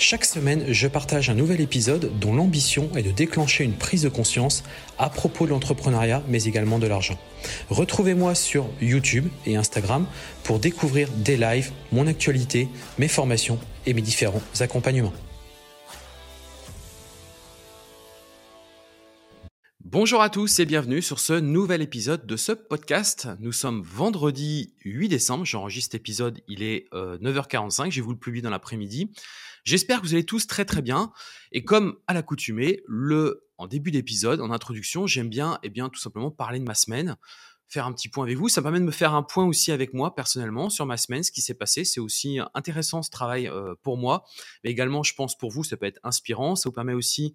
Chaque semaine, je partage un nouvel épisode dont l'ambition est de déclencher une prise de conscience à propos de l'entrepreneuriat, mais également de l'argent. Retrouvez-moi sur YouTube et Instagram pour découvrir des lives, mon actualité, mes formations et mes différents accompagnements. Bonjour à tous et bienvenue sur ce nouvel épisode de ce podcast. Nous sommes vendredi 8 décembre, j'enregistre cet épisode, il est 9h45, euh, j'ai vous le publier dans l'après-midi. J'espère que vous allez tous très très bien. Et comme à l'accoutumée, le en début d'épisode, en introduction, j'aime bien, eh bien, tout simplement parler de ma semaine, faire un petit point avec vous. Ça permet de me faire un point aussi avec moi personnellement sur ma semaine, ce qui s'est passé. C'est aussi intéressant ce travail euh, pour moi, mais également, je pense pour vous, ça peut être inspirant. Ça vous permet aussi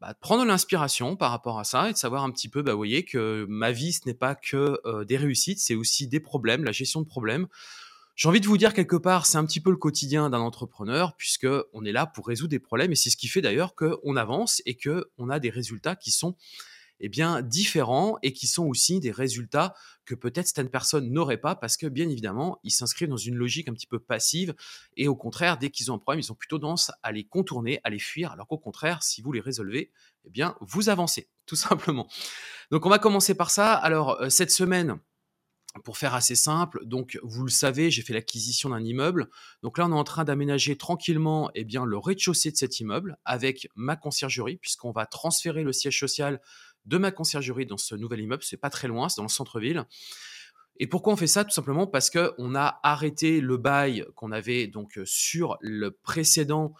bah, de prendre l'inspiration par rapport à ça et de savoir un petit peu, bah, vous voyez, que ma vie, ce n'est pas que euh, des réussites, c'est aussi des problèmes, la gestion de problèmes. J'ai envie de vous dire quelque part, c'est un petit peu le quotidien d'un entrepreneur, puisque on est là pour résoudre des problèmes, et c'est ce qui fait d'ailleurs qu'on avance et qu'on a des résultats qui sont eh bien différents et qui sont aussi des résultats que peut-être certaines personnes n'auraient pas parce que bien évidemment ils s'inscrivent dans une logique un petit peu passive et au contraire dès qu'ils ont un problème ils ont plutôt tendance à les contourner, à les fuir alors qu'au contraire si vous les résolvez eh bien vous avancez tout simplement. Donc on va commencer par ça. Alors euh, cette semaine pour faire assez simple, donc vous le savez, j'ai fait l'acquisition d'un immeuble. Donc là, on est en train d'aménager tranquillement eh bien, le rez-de-chaussée de cet immeuble avec ma conciergerie, puisqu'on va transférer le siège social de ma conciergerie dans ce nouvel immeuble. C'est pas très loin, c'est dans le centre-ville. Et pourquoi on fait ça? Tout simplement parce qu'on a arrêté le bail qu'on avait donc sur le précédent,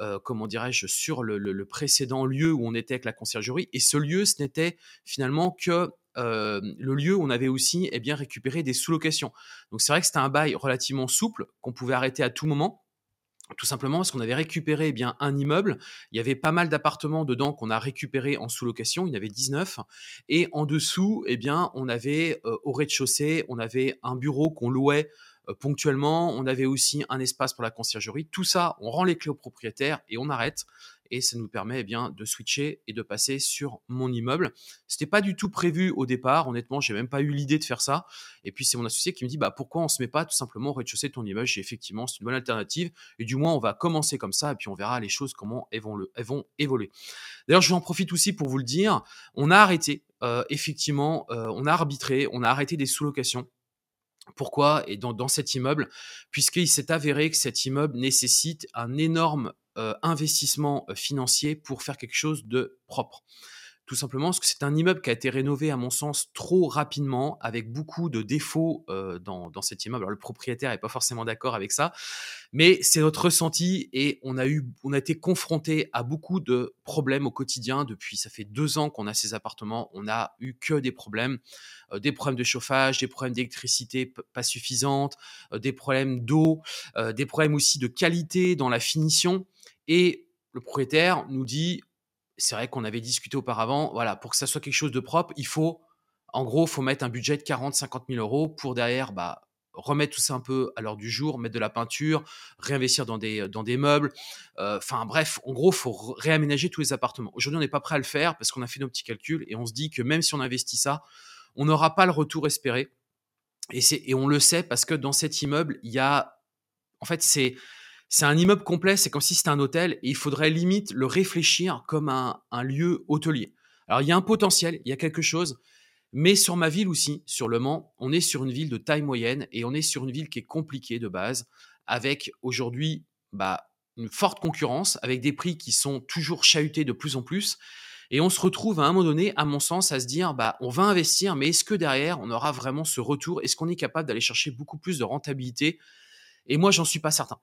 euh, comment dirais-je, sur le, précédent lieu où on était avec la conciergerie. Et ce lieu, ce n'était finalement que le lieu où on avait aussi eh bien, récupéré des sous-locations. Donc c'est vrai que c'était un bail relativement souple qu'on pouvait arrêter à tout moment. Tout simplement parce qu'on avait récupéré eh bien un immeuble, il y avait pas mal d'appartements dedans qu'on a récupéré en sous-location, il y en avait 19 et en dessous eh bien on avait au rez-de-chaussée, on avait un bureau qu'on louait ponctuellement, on avait aussi un espace pour la conciergerie. Tout ça, on rend les clés au propriétaire et on arrête et ça nous permet eh bien de switcher et de passer sur mon immeuble. C'était pas du tout prévu au départ, honnêtement, j'ai même pas eu l'idée de faire ça. Et puis c'est mon associé qui me dit bah pourquoi on se met pas tout simplement au rez-de-chaussée de ton immeuble? J'ai effectivement c'est une bonne alternative et du moins on va commencer comme ça et puis on verra les choses comment elles vont, évoluer. D'ailleurs, je en profite aussi pour vous le dire, on a arrêté euh, effectivement, euh, on a arbitré, on a arrêté des sous-locations. Pourquoi? Et dans, dans cet immeuble, puisqu'il s'est avéré que cet immeuble nécessite un énorme investissement euh, financier pour faire quelque chose de propre. Tout simplement parce que c'est un immeuble qui a été rénové, à mon sens, trop rapidement, avec beaucoup de défauts euh, dans, dans, cet immeuble. Alors, le propriétaire n'est pas forcément d'accord avec ça, mais c'est notre ressenti et on a, eu, on a été confronté à beaucoup de problèmes au quotidien. Depuis, ça fait deux ans qu'on a ces appartements, on n'a eu que des problèmes. des problèmes de chauffage, des problèmes d'électricité pas suffisantes, des problèmes d'eau, des problèmes aussi de qualité dans la finition. Et le propriétaire nous dit, c'est vrai qu'on avait discuté auparavant, voilà, pour que ça soit quelque chose de propre, il faut, en gros, faut mettre un budget de 40, 50 000 euros pour derrière, bah, remettre tout ça un peu à l'heure du jour, mettre de la peinture, réinvestir dans des, dans des meubles. Euh, enfin bref, en gros, faut réaménager tous les appartements. Aujourd'hui, on n'est pas prêt à le faire parce qu'on a fait nos petits calculs et on se dit que même si on investit ça, on n'aura pas le retour espéré. Et, et on le sait parce que dans cet immeuble, il y a, en fait, c'est c'est un immeuble complet, c'est comme si c'était un hôtel, et il faudrait limite le réfléchir comme un, lieu hôtelier. Alors il y a un potentiel, il y a quelque chose, mais sur ma ville aussi, sur Le Mans, on est sur une ville de taille moyenne, et on est sur une ville qui est compliquée de base, avec aujourd'hui bah, une forte concurrence, avec des prix qui sont toujours chahutés de plus en plus. Et on se retrouve à un moment donné, à mon sens, à se dire, bah, on va investir, mais est-ce que derrière, on aura vraiment ce retour? Est-ce qu'on est capable d'aller chercher beaucoup plus de rentabilité? Et moi, j'en suis pas certain.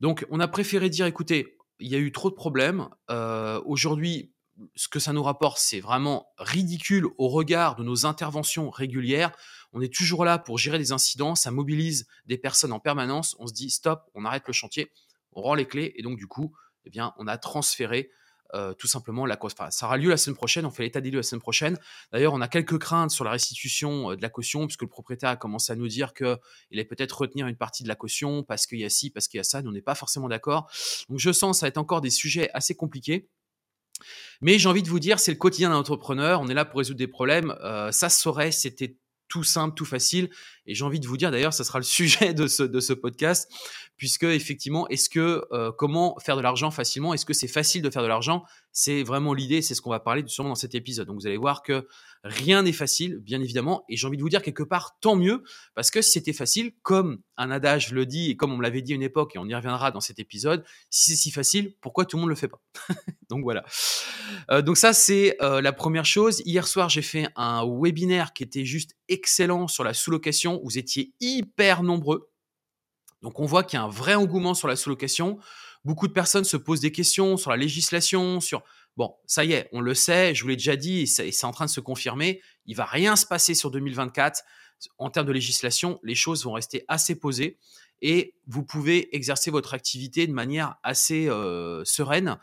Donc, on a préféré dire, écoutez, il y a eu trop de problèmes. Euh, aujourd'hui, ce que ça nous rapporte, c'est vraiment ridicule au regard de nos interventions régulières. On est toujours là pour gérer des incidents, ça mobilise des personnes en permanence. On se dit stop, on arrête le chantier, on rend les clés et donc du coup, eh bien, on a transféré tout simplement la cause. ça aura lieu la semaine prochaine, on fait l'état des lieux la semaine prochaine. D'ailleurs, on a quelques craintes sur la restitution de la caution, puisque le propriétaire a commencé à nous dire qu'il allait peut-être retenir une partie de la caution parce qu'il y a ci, parce qu'il y a ça, nous on n'est pas forcément d'accord. Donc je sens que ça va être encore des sujets assez compliqués. Mais j'ai envie de vous dire, c'est le quotidien d'un entrepreneur, on est là pour résoudre des problèmes. ça se saurait, c'était tout simple, tout facile. Et j'ai envie de vous dire, d'ailleurs, ça sera le sujet de ce, de ce podcast, puisque effectivement, est-ce que euh, comment faire de l'argent facilement? Est-ce que c'est facile de faire de l'argent? C'est vraiment l'idée, c'est ce qu'on va parler sûrement dans cet épisode. Donc vous allez voir que rien n'est facile, bien évidemment, et j'ai envie de vous dire quelque part, tant mieux, parce que si c'était facile, comme un adage le dit, et comme on me l'avait dit à une époque, et on y reviendra dans cet épisode, si c'est si facile, pourquoi tout le monde le fait pas? Donc voilà. Euh, donc ça, c'est euh, la première chose. Hier soir, j'ai fait un webinaire qui était juste excellent sur la sous-location. Vous étiez hyper nombreux. Donc on voit qu'il y a un vrai engouement sur la sous-location. Beaucoup de personnes se posent des questions sur la législation, sur... Bon, ça y est, on le sait, je vous l'ai déjà dit, et c'est en train de se confirmer. Il va rien se passer sur 2024. En termes de législation, les choses vont rester assez posées et vous pouvez exercer votre activité de manière assez euh, sereine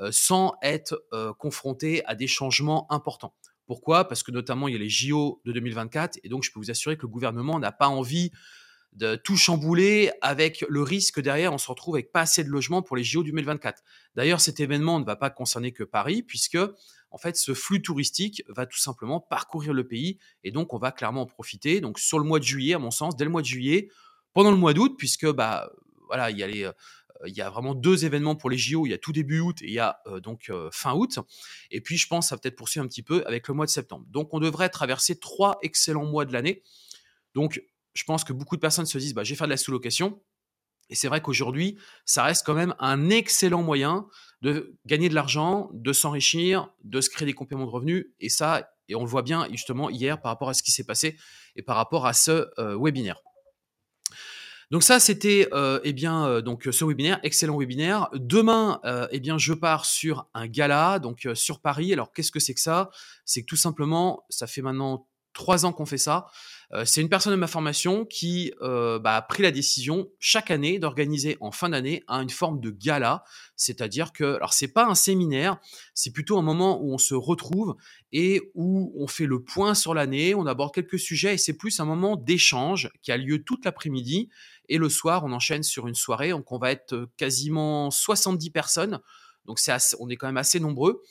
euh, sans être euh, confronté à des changements importants. Pourquoi? Parce que notamment, il y a les JO de 2024 et donc je peux vous assurer que le gouvernement n'a pas envie de tout chambouler avec le risque derrière, on se retrouve avec pas assez de logements pour les JO 2024. D'ailleurs, cet événement ne va pas concerner que Paris puisque en fait, ce flux touristique va tout simplement parcourir le pays et donc on va clairement en profiter. Donc sur le mois de juillet, à mon sens, dès le mois de juillet, pendant le mois d'août, puisque bah voilà, il y a les, euh, il y a vraiment deux événements pour les JO. Il y a tout début août et il y a euh, donc euh, fin août. Et puis, je pense, ça va peut-être poursuivre un petit peu avec le mois de septembre. Donc, on devrait traverser trois excellents mois de l'année. Donc, je pense que beaucoup de personnes se disent, bah, je vais faire de la sous-location. Et c'est vrai qu'aujourd'hui, ça reste quand même un excellent moyen de gagner de l'argent, de s'enrichir, de se créer des compléments de revenus. Et ça, et on le voit bien justement hier par rapport à ce qui s'est passé et par rapport à ce euh, webinaire. Donc ça, c'était euh, eh bien euh, donc ce webinaire, excellent webinaire. Demain, euh, eh bien je pars sur un gala, donc sur Paris. Alors qu'est-ce que c'est que ça? C'est que tout simplement, ça fait maintenant trois ans qu'on fait ça. Euh, c'est une personne de ma formation qui euh, bah, a pris la décision chaque année d'organiser en fin d'année une forme de gala, c'est-à-dire que, alors c'est pas un séminaire, c'est plutôt un moment où on se retrouve et où on fait le point sur l'année, on aborde quelques sujets et c'est plus un moment d'échange qui a lieu toute l'après-midi et le soir on enchaîne sur une soirée, donc on va être quasiment 70 personnes, donc on est quand même assez nombreux.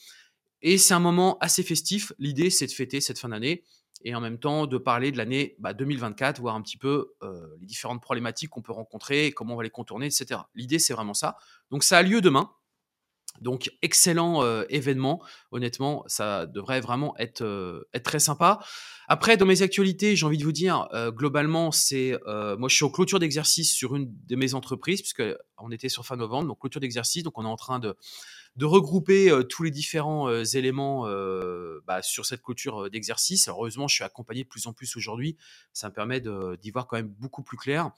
Et c'est un moment assez festif. L'idée, c'est de fêter cette fin d'année et en même temps de parler de l'année 2024, bah, voir un petit peu euh, les différentes problématiques qu'on peut rencontrer, comment on va les contourner, etc. L'idée, c'est vraiment ça. Donc ça a lieu demain. Donc excellent euh, événement, honnêtement, ça devrait vraiment être, euh, être très sympa. Après, dans mes actualités, j'ai envie de vous dire, globalement, c'est moi je suis en clôture d'exercice sur une de mes entreprises, puisque on était sur fin novembre, donc clôture d'exercice, donc on est en train de, de regrouper tous les différents éléments bah, sur cette clôture d'exercice. Heureusement, je suis accompagné de plus en plus aujourd'hui. Ça me permet d'y voir quand même beaucoup plus clair.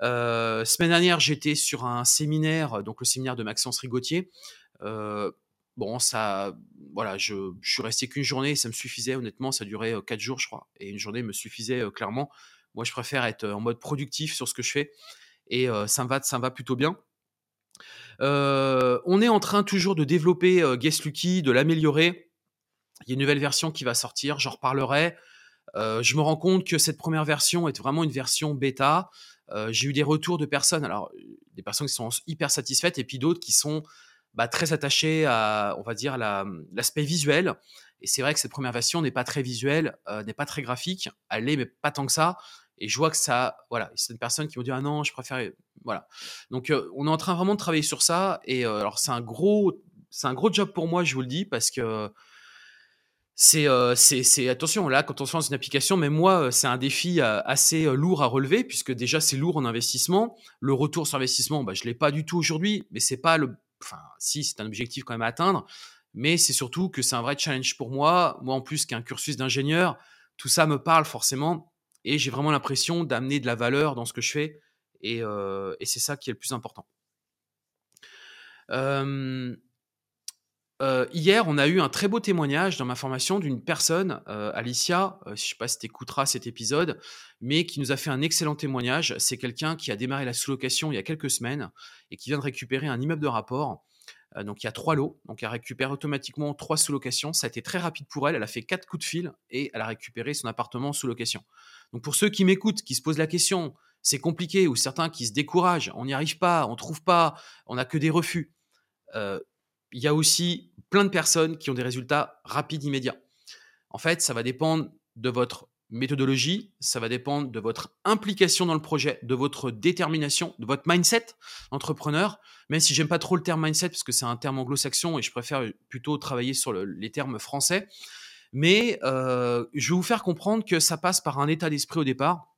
semaine dernière, j'étais sur un séminaire, donc le séminaire de Maxence Rigotier. Bon, ça, voilà, je, suis resté qu'une journée, ça me suffisait honnêtement, ça durait quatre jours, je crois, et une journée me suffisait clairement. Moi, je préfère être en mode productif sur ce que je fais, et ça me va, ça me va plutôt bien. Euh, on est en train toujours de développer euh, Guest Lucky, de l'améliorer. Il y a une nouvelle version qui va sortir, j'en reparlerai. Euh, je me rends compte que cette première version est vraiment une version bêta. J'ai eu des retours de personnes, alors des personnes qui sont hyper satisfaites et puis d'autres qui sont bah, très attachées à, on va dire, l'aspect visuel. Et c'est vrai que cette première version n'est pas très visuelle, n'est pas très graphique. Elle l'est, mais pas tant que ça. Et je vois que ça, voilà, c'est une personne qui me dit ah non, je préfère, voilà. Donc euh, on est en train vraiment de travailler sur ça. Et euh, alors c'est un gros, c'est un gros job pour moi, je vous le dis, parce que c'est, euh, c'est, attention là quand on se lance une application, mais moi c'est un défi assez lourd à relever puisque déjà c'est lourd en investissement. Le retour sur investissement, bah, je l'ai pas du tout aujourd'hui, mais c'est pas le, enfin si c'est un objectif quand même à atteindre, mais c'est surtout que c'est un vrai challenge pour moi. Moi en plus qu'un cursus d'ingénieur, tout ça me parle forcément et j'ai vraiment l'impression d'amener de la valeur dans ce que je fais et, euh, c'est ça qui est le plus important. Euh, hier, on a eu un très beau témoignage dans ma formation d'une personne, euh, Alicia, je ne sais pas si tu écouteras cet épisode, mais qui nous a fait un excellent témoignage. C'est quelqu'un qui a démarré la sous-location il y a quelques semaines et qui vient de récupérer un immeuble de rapport. Euh, donc il y a trois lots, donc elle récupère automatiquement trois sous-locations. Ça a été très rapide pour elle. Elle a fait quatre coups de fil et elle a récupéré son appartement sous location. Donc pour ceux qui m'écoutent, qui se posent la question, c'est compliqué, ou certains qui se découragent, on n'y arrive pas, on trouve pas, on n'a que des refus. Euh, il y a aussi plein de personnes qui ont des résultats rapides, immédiats. En fait, ça va dépendre de votre méthodologie, ça va dépendre de votre implication dans le projet, de votre détermination, de votre mindset entrepreneur. Même si j'aime pas trop le terme mindset parce que c'est un terme anglo-saxon et je préfère plutôt travailler sur les termes français. Mais euh, je vais vous faire comprendre que ça passe par un état d'esprit au départ.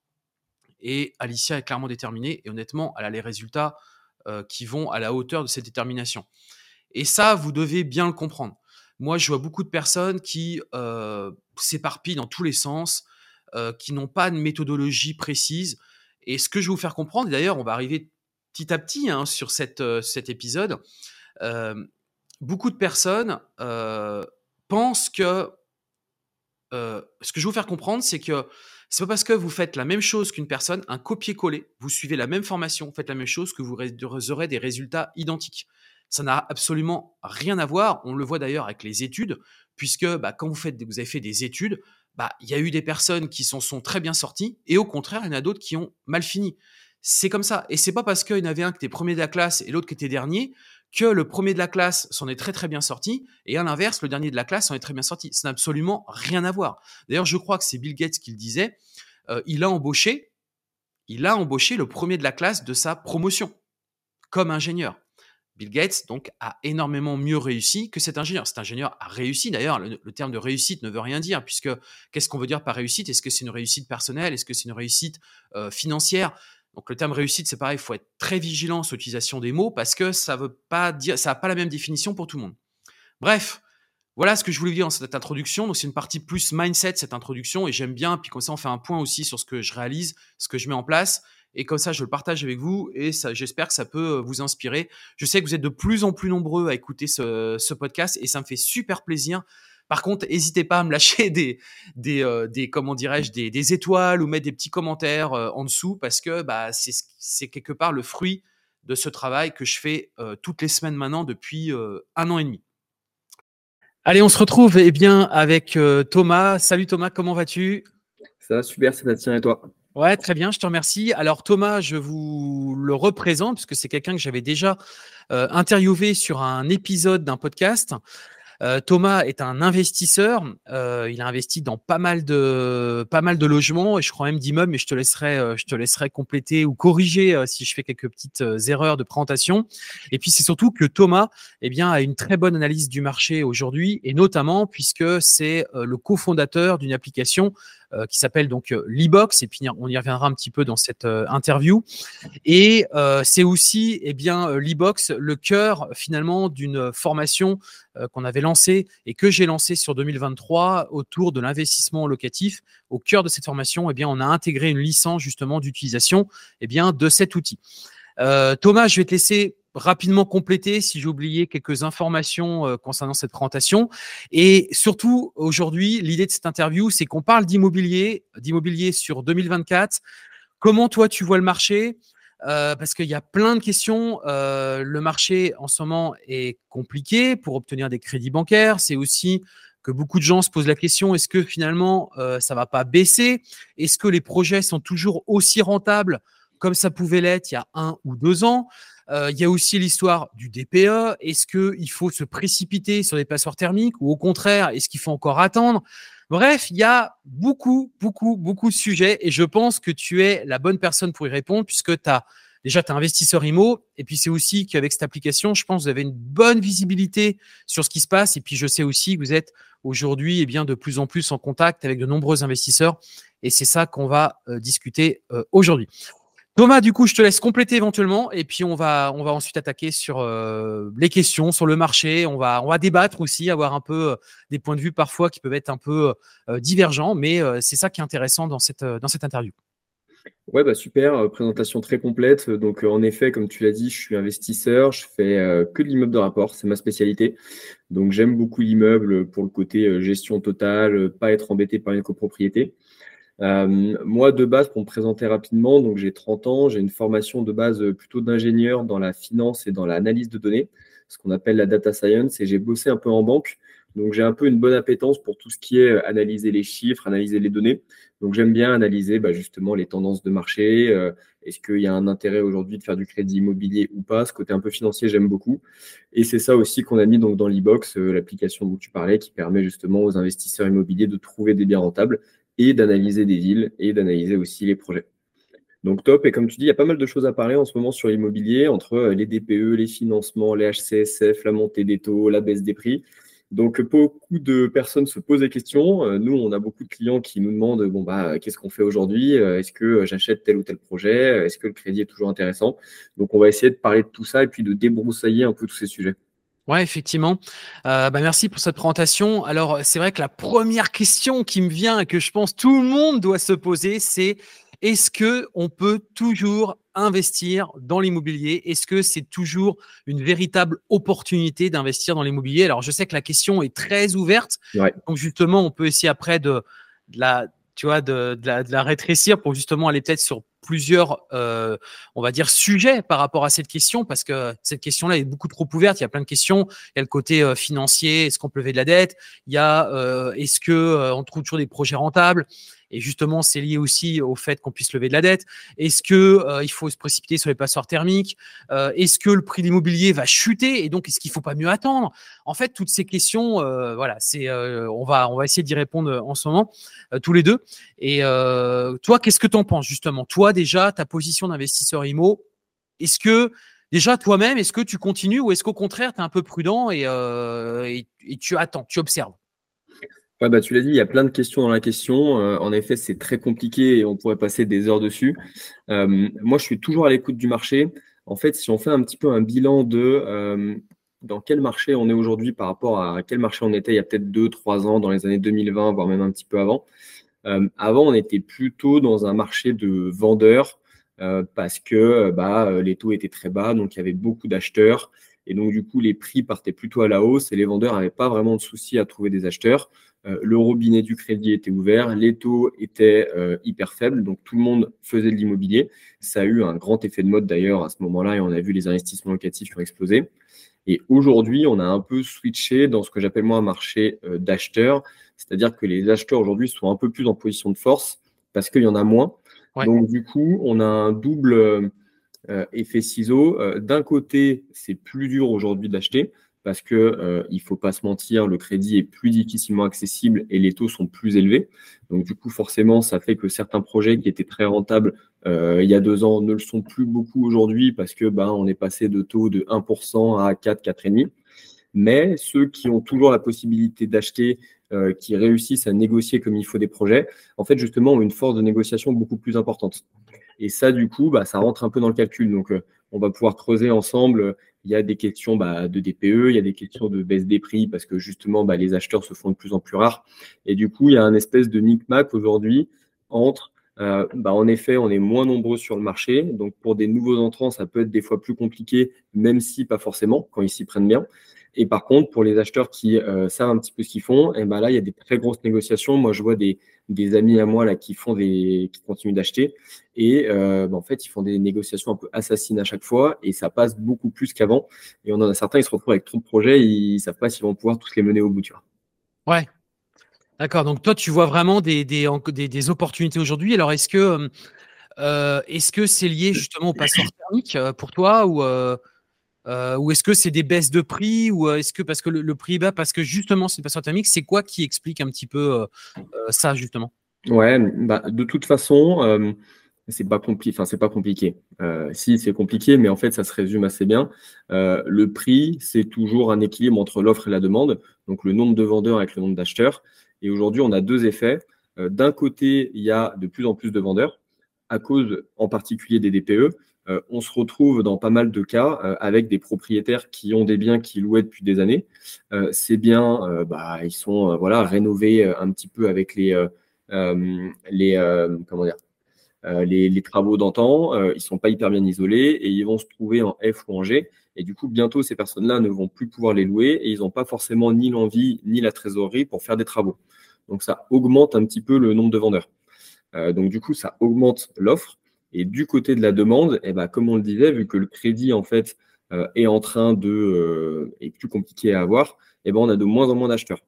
Et Alicia est clairement déterminée et honnêtement, elle a les résultats euh, qui vont à la hauteur de cette détermination. Et ça, vous devez bien le comprendre. Moi, je vois beaucoup de personnes qui euh, s'éparpillent dans tous les sens, euh, qui n'ont pas de méthodologie précise. Et ce que je vais vous faire comprendre, d'ailleurs, on va arriver petit à petit hein, sur euh, cet épisode, beaucoup de personnes pensent que ce que je vais vous faire comprendre, c'est que c'est pas parce que vous faites la même chose qu'une personne, un copier-coller, vous suivez la même formation, vous faites la même chose que vous aurez des résultats identiques. Ça n'a absolument rien à voir. On le voit d'ailleurs avec les études, puisque bah, quand vous, avez fait des études, bah, il y a eu des personnes qui s'en sont très bien sorties et au contraire, il y en a d'autres qui ont mal fini. C'est comme ça. Et c'est pas parce qu'il y en avait un qui était premier de la classe et l'autre qui était dernier que le premier de la classe s'en est très très bien sorti et à l'inverse, le dernier de la classe s'en est très bien sorti. Ça n'a absolument rien à voir. D'ailleurs, je crois que c'est Bill Gates qui le disait. Euh, il a embauché, il a embauché le premier de la classe de sa promotion comme ingénieur. Bill Gates donc a énormément mieux réussi que cet ingénieur. Cet ingénieur a réussi. D'ailleurs, le, terme de réussite ne veut rien dire puisque qu'est-ce qu'on veut dire par réussite? Est-ce que c'est une réussite personnelle? Est-ce que c'est une réussite euh, financière? Donc le terme réussite, c'est pareil. Il faut être très vigilant sur l'utilisation des mots parce que ça veut pas dire, ça n'a pas la même définition pour tout le monde. Bref. Voilà ce que je voulais dire dans cette introduction. Donc, c'est une partie plus mindset, cette introduction, et j'aime bien. Puis, comme ça, on fait un point aussi sur ce que je réalise, ce que je mets en place. Et comme ça, je le partage avec vous et j'espère que ça peut euh, vous inspirer. Je sais que vous êtes de plus en plus nombreux à écouter ce, podcast et ça me fait super plaisir. Par contre, n'hésitez pas à me lâcher des, des, euh, comment dirais-je, des, étoiles ou mettre des petits commentaires euh, en dessous parce que bah, c'est quelque part le fruit de ce travail que je fais toutes les semaines maintenant depuis un an et demi. Allez, on se retrouve eh bien avec Thomas. Salut Thomas, comment vas-tu? Ça va super, Sébastien et toi? Ouais, très bien, je te remercie. Alors Thomas, je vous le représente puisque c'est quelqu'un que j'avais déjà euh, interviewé sur un épisode d'un podcast. Euh, Thomas est un investisseur. Euh, il a investi dans pas mal de pas mal de logements et je crois même d'immeubles. Mais je te laisserai je te laisserai compléter ou corriger si je fais quelques petites erreurs de présentation. Et puis c'est surtout que Thomas, eh bien, a une très bonne analyse du marché aujourd'hui et notamment puisque c'est le cofondateur d'une application qui s'appelle donc euh, l'e-box, et puis on y reviendra un petit peu dans cette euh, interview. Et c'est aussi eh bien l'e-box le cœur finalement d'une formation qu'on avait lancée et que j'ai lancée sur 2023 autour de l'investissement locatif. Au cœur de cette formation, eh bien, on a intégré une licence justement d'utilisation eh bien, de cet outil. Thomas, je vais te laisser rapidement compléter si j'ai oublié quelques informations euh, concernant cette présentation. Et surtout, aujourd'hui, l'idée de cette interview, c'est qu'on parle d'immobilier, d'immobilier sur 2024. Comment toi, tu vois le marché? Euh, parce qu'il y a plein de questions. Euh, le marché en ce moment est compliqué pour obtenir des crédits bancaires. C'est aussi que beaucoup de gens se posent la question est-ce que finalement ça va pas baisser? Est-ce que les projets sont toujours aussi rentables comme ça pouvait l'être il y a un ou deux ans? euh, il y a aussi l'histoire du DPE. Est-ce qu'il faut se précipiter sur des passoires thermiques ou au contraire, est-ce qu'il faut encore attendre? Bref, il y a beaucoup, beaucoup, beaucoup de sujets et je pense que tu es la bonne personne pour y répondre puisque tu as déjà tu es investisseur IMO et puis c'est aussi qu'avec cette application, je pense que vous avez une bonne visibilité sur ce qui se passe et puis je sais aussi que vous êtes aujourd'hui eh bien de plus en plus en contact avec de nombreux investisseurs et c'est ça qu'on va euh, discuter euh, aujourd'hui. Thomas, du coup, je te laisse compléter éventuellement et puis on va, on va ensuite attaquer sur euh, les questions, sur le marché. On va, on va débattre aussi, avoir un peu euh, des points de vue parfois qui peuvent être un peu euh, divergents, mais c'est ça qui est intéressant dans cette, dans cette interview. Ouais, bah super, présentation très complète. Donc, en effet, comme tu l'as dit, je suis investisseur, je fais que de l'immeuble de rapport, c'est ma spécialité. Donc, j'aime beaucoup l'immeuble pour le côté gestion totale, pas être embêté par une copropriété. Euh, moi, de base, pour me présenter rapidement, donc j'ai 30 ans, j'ai une formation de base plutôt d'ingénieur dans la finance et dans l'analyse de données. ce qu'on appelle la data science, et j'ai bossé un peu en banque. Donc j'ai un peu une bonne appétence pour tout ce qui est euh, analyser les chiffres, analyser les données. Donc j'aime bien analyser bah, justement les tendances de marché. Euh, est-ce qu'il y a un intérêt aujourd'hui de faire du crédit immobilier ou pas? Ce côté un peu financier, j'aime beaucoup. Et c'est ça aussi qu'on a mis donc dans l'e-box, euh, l'application dont tu parlais, qui permet justement aux investisseurs immobiliers de trouver des biens rentables et d'analyser des villes et d'analyser aussi les projets. Donc top, et comme tu dis, il y a pas mal de choses à parler en ce moment sur l'immobilier, entre les DPE, les financements, les HCSF, la montée des taux, la baisse des prix. Donc, beaucoup de personnes se posent des questions. Euh, nous, on a beaucoup de clients qui nous demandent bon, bah, qu'est-ce qu'on fait aujourd'hui? Euh, Est-ce que j'achète tel ou tel projet? Est-ce que le crédit est toujours intéressant? Donc, on va essayer de parler de tout ça et puis de débroussailler un peu tous ces sujets. Ouais, effectivement. Euh, bah merci pour cette présentation. Alors, c'est vrai que la première question qui me vient et que je pense tout le monde doit se poser, c'est est-ce que on peut toujours investir dans l'immobilier? Est-ce que c'est toujours une véritable opportunité d'investir dans l'immobilier? Alors, je sais que la question est très ouverte. Donc, justement, on peut essayer après de, la, tu vois, de, la, rétrécir pour justement aller peut-être sur plusieurs, euh, on va dire, sujets par rapport à cette question, parce que cette question-là est beaucoup trop ouverte. Il y a plein de questions. Il y a le côté euh, financier, est-ce qu'on peut lever de la dette? Il y a, euh, est-ce que on trouve toujours des projets rentables? Et justement, c'est lié aussi au fait qu'on puisse lever de la dette. Est-ce que euh, il faut se précipiter sur les passoires thermiques? Euh, Est-ce que le prix de l'immobilier va chuter? Et donc, est-ce qu'il faut pas mieux attendre? En fait, toutes ces questions, euh, voilà, c'est on va on va essayer d'y répondre en ce moment tous les deux. Et toi, qu'est-ce que tu en penses justement? Toi, déjà, ta position d'investisseur IMO, est-ce que déjà toi-même, est-ce que tu continues ou est-ce qu'au contraire, tu es un peu prudent et tu attends, tu observes? Bah, tu l'as dit, il y a plein de questions dans la question. Euh, en effet, c'est très compliqué et on pourrait passer des heures dessus. Euh, moi, je suis toujours à l'écoute du marché. En fait, si on fait un petit peu un bilan de euh, dans quel marché on est aujourd'hui par rapport à quel marché on était il y a peut-être deux, trois ans, dans les années 2020, voire même un petit peu avant. avant, on était plutôt dans un marché de vendeurs parce que bah, les taux étaient très bas, donc il y avait beaucoup d'acheteurs. Et donc, du coup, les prix partaient plutôt à la hausse et les vendeurs n'avaient pas vraiment de souci à trouver des acheteurs. Euh, le robinet du crédit était ouvert, les taux étaient euh, hyper faibles, donc tout le monde faisait de l'immobilier. Ça a eu un grand effet de mode d'ailleurs à ce moment-là et on a vu les investissements locatifs qui ont explosé. Et aujourd'hui, on a un peu switché dans ce que j'appelle moi un marché euh, d'acheteurs, c'est-à-dire que les acheteurs aujourd'hui sont un peu plus en position de force parce qu'il y en a moins. Donc du coup, on a un double effet ciseau. D'un côté, c'est plus dur aujourd'hui d'acheter parce que euh, il faut pas se mentir, le crédit est plus difficilement accessible et les taux sont plus élevés. Donc du coup, forcément, ça fait que certains projets qui étaient très rentables euh, il y a deux ans ne le sont plus beaucoup aujourd'hui parce que ben on est passé de taux de 1% à 4, 4,5. Mais ceux qui ont toujours la possibilité d'acheter, euh, qui réussissent à négocier comme il faut des projets, en fait justement ont une force de négociation beaucoup plus importante. Et ça, du coup, bah, ça rentre un peu dans le calcul. Donc, euh, on va pouvoir creuser ensemble il y a des questions bah, de DPE, il y a des questions de baisse des prix parce que justement, bah, les acheteurs se font de plus en plus rares. Et du coup, il y a un espèce de micmac aujourd'hui entre, euh, bah, en effet, on est moins nombreux sur le marché. Donc, pour des nouveaux entrants, ça peut être des fois plus compliqué, même si pas forcément, quand ils s'y prennent bien. Et par contre, pour les acheteurs qui euh, savent un petit peu ce qu'ils font, eh ben là, il y a des très grosses négociations. Moi, je vois des, des amis à moi là qui font des, qui continuent d'acheter, et euh, ben, en fait, ils font des négociations un peu assassines à chaque fois, et ça passe beaucoup plus qu'avant. Et on en a certains, ils se retrouvent avec trop de projets, ils savent pas s'ils vont pouvoir tous les mener au bout, tu vois. Ouais. D'accord. Donc toi, tu vois vraiment des, des, des, opportunités aujourd'hui. Alors, est-ce que euh, est-ce que c'est lié justement au passeport thermique pour toi ou euh, ou est-ce que c'est des baisses de prix Ou euh, est-ce que parce que le, prix est bas, parce que justement c'est une passion thermique, c'est quoi qui explique un petit peu euh, ça justement? Ouais, bah, de toute façon, c'est pas pas compliqué. si c'est compliqué, mais en fait, ça se résume assez bien. le prix, c'est toujours un équilibre entre l'offre et la demande, donc le nombre de vendeurs avec le nombre d'acheteurs. Et aujourd'hui, on a deux effets. D'un côté, il y a de plus en plus de vendeurs à cause en particulier des DPE, euh, on se retrouve dans pas mal de cas euh, avec des propriétaires qui ont des biens qui louaient depuis des années. Euh, ces biens, bah, ils sont voilà rénovés un petit peu avec les les comment dire les, travaux d'antan. ils sont pas hyper bien isolés et ils vont se trouver en F ou en G. Et du coup, bientôt, ces personnes-là ne vont plus pouvoir les louer et ils n'ont pas forcément ni l'envie ni la trésorerie pour faire des travaux. Donc, ça augmente un petit peu le nombre de vendeurs. donc, du coup, ça augmente l'offre. Et du côté de la demande, eh ben, comme on le disait, vu que le crédit, en fait, est en train de est plus compliqué à avoir, eh ben on a de moins en moins d'acheteurs.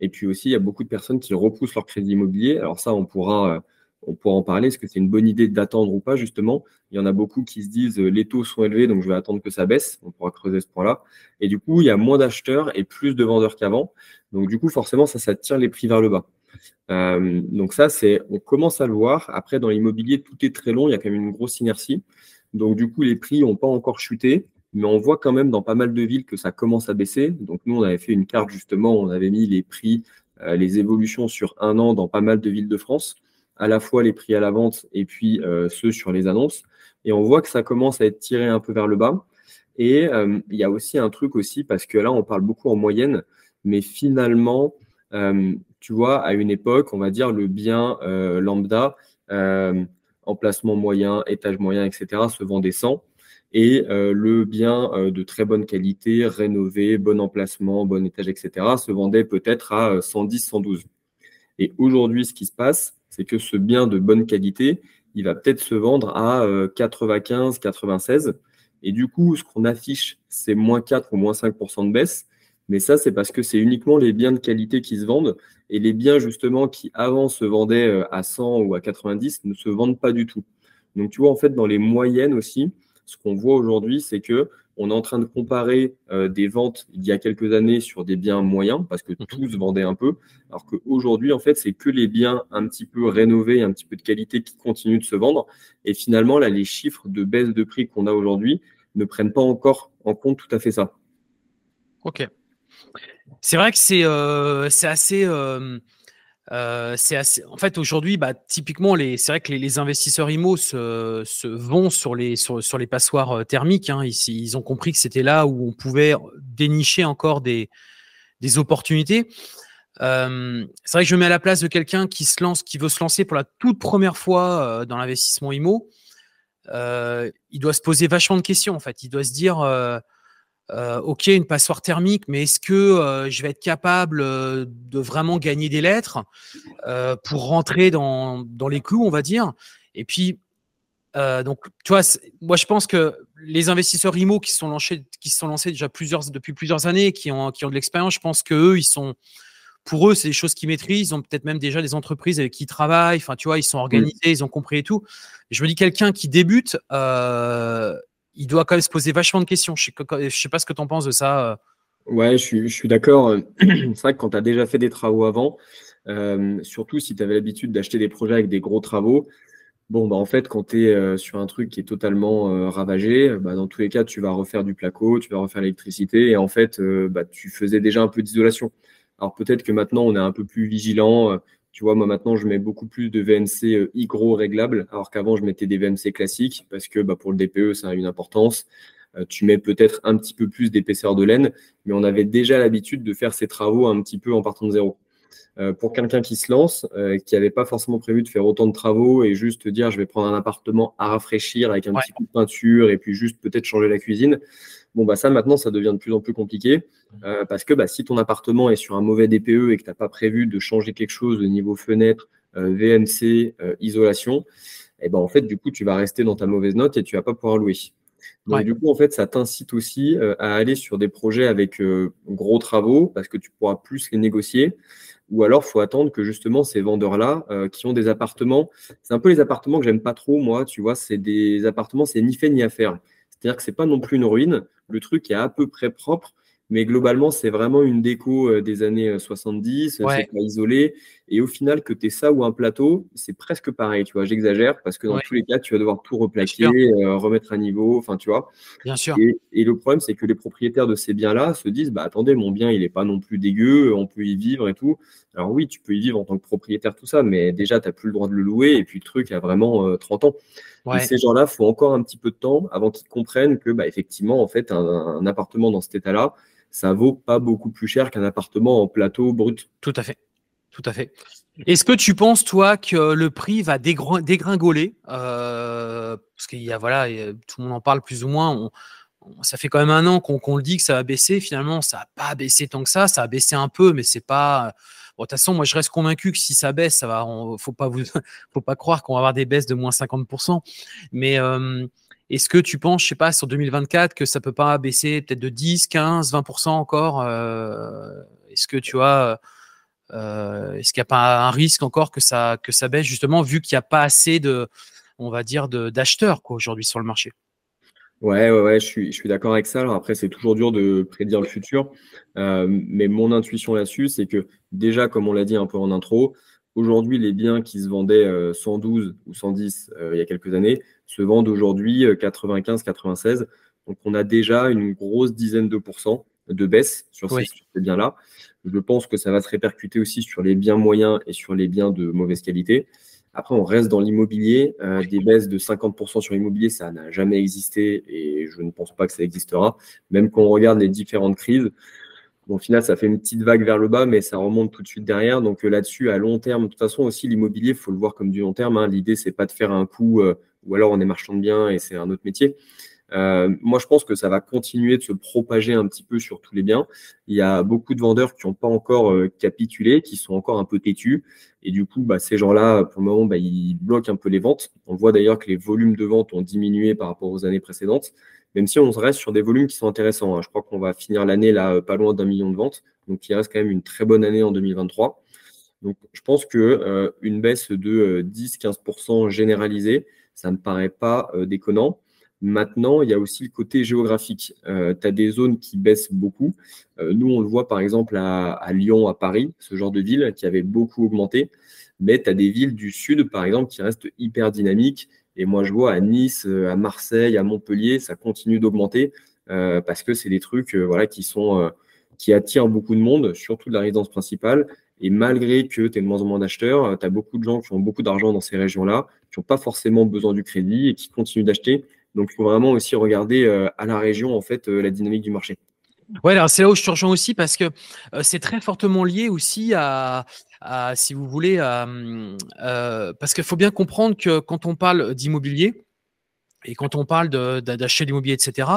Et puis aussi, il y a beaucoup de personnes qui repoussent leur crédit immobilier. Alors ça, on pourra on pourra en parler. Est-ce que c'est une bonne idée d'attendre ou pas, justement? Il y en a beaucoup qui se disent euh, les taux sont élevés, donc je vais attendre que ça baisse. On pourra creuser ce point-là. Et du coup, il y a moins d'acheteurs et plus de vendeurs qu'avant. Donc, du coup, forcément, ça, ça tire les prix vers le bas. Euh, donc, ça, c'est, on commence à le voir. Après, dans l'immobilier, tout est très long. Il y a quand même une grosse inertie. Donc, du coup, les prix n'ont pas encore chuté. Mais on voit quand même dans pas mal de villes que ça commence à baisser. Donc, nous, on avait fait une carte, justement, on avait mis les prix, euh, les évolutions sur un an dans pas mal de villes de France à la fois les prix à la vente et puis euh, ceux sur les annonces. Et on voit que ça commence à être tiré un peu vers le bas. Et il y a aussi un truc aussi, parce que là, on parle beaucoup en moyenne, mais finalement, tu vois, à une époque, on va dire le bien lambda, emplacement moyen, étage moyen, etc., se vendait 100. Et le bien de très bonne qualité, rénové, bon emplacement, bon étage, etc., se vendait peut-être à 110, 112. Et aujourd'hui, ce qui se passe, c'est que ce bien de bonne qualité, il va peut-être se vendre à 95, euh, 96. Et du coup, ce qu'on affiche, c'est moins 4 ou moins 5% de baisse. Mais ça, c'est parce que c'est uniquement les biens de qualité qui se vendent. Et les biens, justement, qui avant se vendaient euh, à 100 ou à 90 ne se vendent pas du tout. Donc, tu vois, en fait, dans les moyennes aussi, ce qu'on voit aujourd'hui, c'est que on est en train de comparer euh, des ventes il y a quelques années sur des biens moyens, parce que mhm. tous vendaient un peu, alors qu'aujourd'hui, en fait, c'est que les biens un petit peu rénovés, un petit peu de qualité qui continuent de se vendre. Et finalement, là, les chiffres de baisse de prix qu'on a aujourd'hui ne prennent pas encore en compte tout à fait ça. Ok. C'est vrai que c'est euh, assez. Euh, euh, c'est en fait aujourd'hui, bah, typiquement, c'est vrai que les, investisseurs IMO se, vont sur les, passoires thermiques. Hein. Ils, ont compris que c'était là où on pouvait dénicher encore des, opportunités. C'est vrai que je me mets à la place de quelqu'un qui qui veut se lancer pour la toute première fois dans l'investissement IMO. il doit se poser vachement de questions en fait. Il doit se dire euh, ok, une passoire thermique, mais est-ce que euh, je vais être capable euh, de vraiment gagner des lettres pour rentrer dans, les clous, on va dire? Et puis, donc, tu vois, moi je pense que les investisseurs IMO qui se sont lancés, qui sont lancés déjà plusieurs, depuis plusieurs années, qui ont, qui ont de l'expérience, je pense qu'eux, ils sont, pour eux, c'est des choses qu'ils maîtrisent. Ils ont peut-être même déjà des entreprises avec qui ils travaillent. Enfin, tu vois, ils sont organisés, ils ont compris et tout. Je me dis, quelqu'un qui débute, il doit quand même se poser vachement de questions. Je ne sais, pas ce que tu en penses de ça. Euh. Ouais, je suis, d'accord. C'est vrai que quand tu as déjà fait des travaux avant, euh, surtout si tu avais l'habitude d'acheter des projets avec des gros travaux, bon, bah, en fait, quand tu es euh, sur un truc qui est totalement ravagé, bah, dans tous les cas, tu vas refaire du placo, tu vas refaire l'électricité et en fait, bah, tu faisais déjà un peu d'isolation. Alors peut-être que maintenant, on est un peu plus vigilant tu vois, moi maintenant, je mets beaucoup plus de VNC euh, hygro réglables, alors qu'avant, je mettais des VNC classiques parce que bah, pour le DPE, ça a une importance. Euh, tu mets peut-être un petit peu plus d'épaisseur de laine, mais on avait déjà l'habitude de faire ces travaux un petit peu en partant de zéro. Euh, pour quelqu'un qui se lance, qui n'avait pas forcément prévu de faire autant de travaux et juste dire je vais prendre un appartement à rafraîchir avec un petit coup de peinture et puis juste peut-être changer la cuisine, Bon, bah ça, maintenant, ça devient de plus en plus compliqué euh, parce que bah, si ton appartement est sur un mauvais DPE et que tu n'as pas prévu de changer quelque chose au niveau fenêtre, euh, VNC, euh, isolation, et eh ben, en fait, du coup, tu vas rester dans ta mauvaise note et tu vas pas pouvoir louer. Donc, du coup, en fait, ça t'incite aussi à aller sur des projets avec gros travaux parce que tu pourras plus les négocier. Ou alors, il faut attendre que justement ces vendeurs-là, qui ont des appartements, c'est un peu les appartements que j'aime pas trop, moi, tu vois, c'est des appartements, c'est ni fait ni à faire. C'est-à-dire que c'est pas non plus une ruine. Le truc est à peu près propre, mais globalement, c'est vraiment une déco euh, des années 70, euh, c'est pas isolé. Et au final, que tu es ça ou un plateau, c'est presque pareil, tu vois. J'exagère parce que dans tous les cas, tu vas devoir tout replaquer, euh, remettre à niveau, enfin, tu vois. Bien sûr. Et, le problème, c'est que les propriétaires de ces biens-là se disent, bah attendez, mon bien, il n'est pas non plus dégueu, on peut y vivre et tout. Alors oui, tu peux y vivre en tant que propriétaire, tout ça, mais déjà, tu n'as plus le droit de le louer et puis le truc a vraiment 30 ans. Et ces gens-là, il faut encore un petit peu de temps avant qu'ils comprennent que, bah, effectivement, en fait, un appartement dans cet état-là, ça vaut pas beaucoup plus cher qu'un appartement en plateau brut. Tout à fait. Tout à fait. Est-ce que tu penses, toi, que le prix va dégringoler euh, Parce qu'il y a, voilà, tout le monde en parle plus ou moins. ça fait quand même un an qu'on le dit que ça va baisser. Finalement, ça n'a pas baissé tant que ça. Ça a baissé un peu, mais c'est pas. de toute façon, moi, je reste convaincu que si ça baisse, ça va. faut pas pas croire qu'on va avoir des baisses de moins 50%. Mais euh, Est-ce que tu penses, je sais pas, sur 2024, que ça peut pas baisser peut-être de 10, 15, 20% encore Est-ce que tu vois, est-ce qu'il n'y a pas un risque encore que ça, que ça baisse justement, vu qu'il n'y a pas assez de, on va dire, d'acheteurs aujourd'hui sur le marché? Ouais, ouais, ouais, je suis, je suis d'accord avec ça. Alors après, c'est toujours dur de prédire le futur. Euh, mais mon intuition là-dessus, c'est que déjà, comme on l'a dit un peu en intro, aujourd'hui, les biens qui se vendaient 112 euh, ou 110 euh, il y a quelques années se vendent aujourd'hui 95, 96. Donc on a déjà une grosse dizaine de pourcents de baisse sur ces, sur ces biens-là. Je pense que ça va se répercuter aussi sur les biens moyens et sur les biens de mauvaise qualité. Après, on reste dans l'immobilier. Euh, des baisses de 50% sur l'immobilier, ça n'a jamais existé et je ne pense pas que ça existera. Même quand on regarde les différentes crises, au final, ça fait une petite vague vers le bas, mais ça remonte tout de suite derrière. Donc euh, là-dessus, à long terme, de toute façon aussi, l'immobilier, il faut le voir comme du long terme. Hein. L'idée, c'est pas de faire un coup, euh, ou alors on est marchand de biens et c'est un autre métier. Euh, moi, je pense que ça va continuer de se propager un petit peu sur tous les biens. Il y a beaucoup de vendeurs qui n'ont pas encore euh, capitulé, qui sont encore un peu têtus. Et du coup, bah, ces gens-là, pour le moment, bah, ils bloquent un peu les ventes. On voit d'ailleurs que les volumes de ventes ont diminué par rapport aux années précédentes, même si on reste sur des volumes qui sont intéressants. Hein. Je crois qu'on va finir l'année là pas loin d'un million de ventes. Donc, il reste quand même une très bonne année en 2023. Donc, je pense que euh, une baisse de 10-15% généralisée, ça ne me paraît pas déconnant. Maintenant, il y a aussi le côté géographique. Euh, tu as des zones qui baissent beaucoup. Euh, nous, on le voit par exemple à, Lyon, à Paris, ce genre de ville qui avait beaucoup augmenté. Mais tu as des villes du sud, par exemple, qui restent hyper dynamiques. Et moi, je vois à Nice, euh, à Marseille, à Montpellier, ça continue d'augmenter parce que c'est des trucs voilà, qui, sont, qui attirent beaucoup de monde, surtout de la résidence principale. Et malgré que tu aies de moins en moins d'acheteurs, tu as beaucoup de gens qui ont beaucoup d'argent dans ces régions-là, qui n'ont pas forcément besoin du crédit et qui continuent d'acheter donc, il faut vraiment aussi regarder euh, à la région en fait euh, la dynamique du marché. Ouais, alors c'est là où je te rejoins aussi parce que euh, c'est très fortement lié aussi à, si vous voulez, parce qu'il faut bien comprendre que quand on parle d'immobilier, et quand on parle d'acheter l'immobilier, etc.,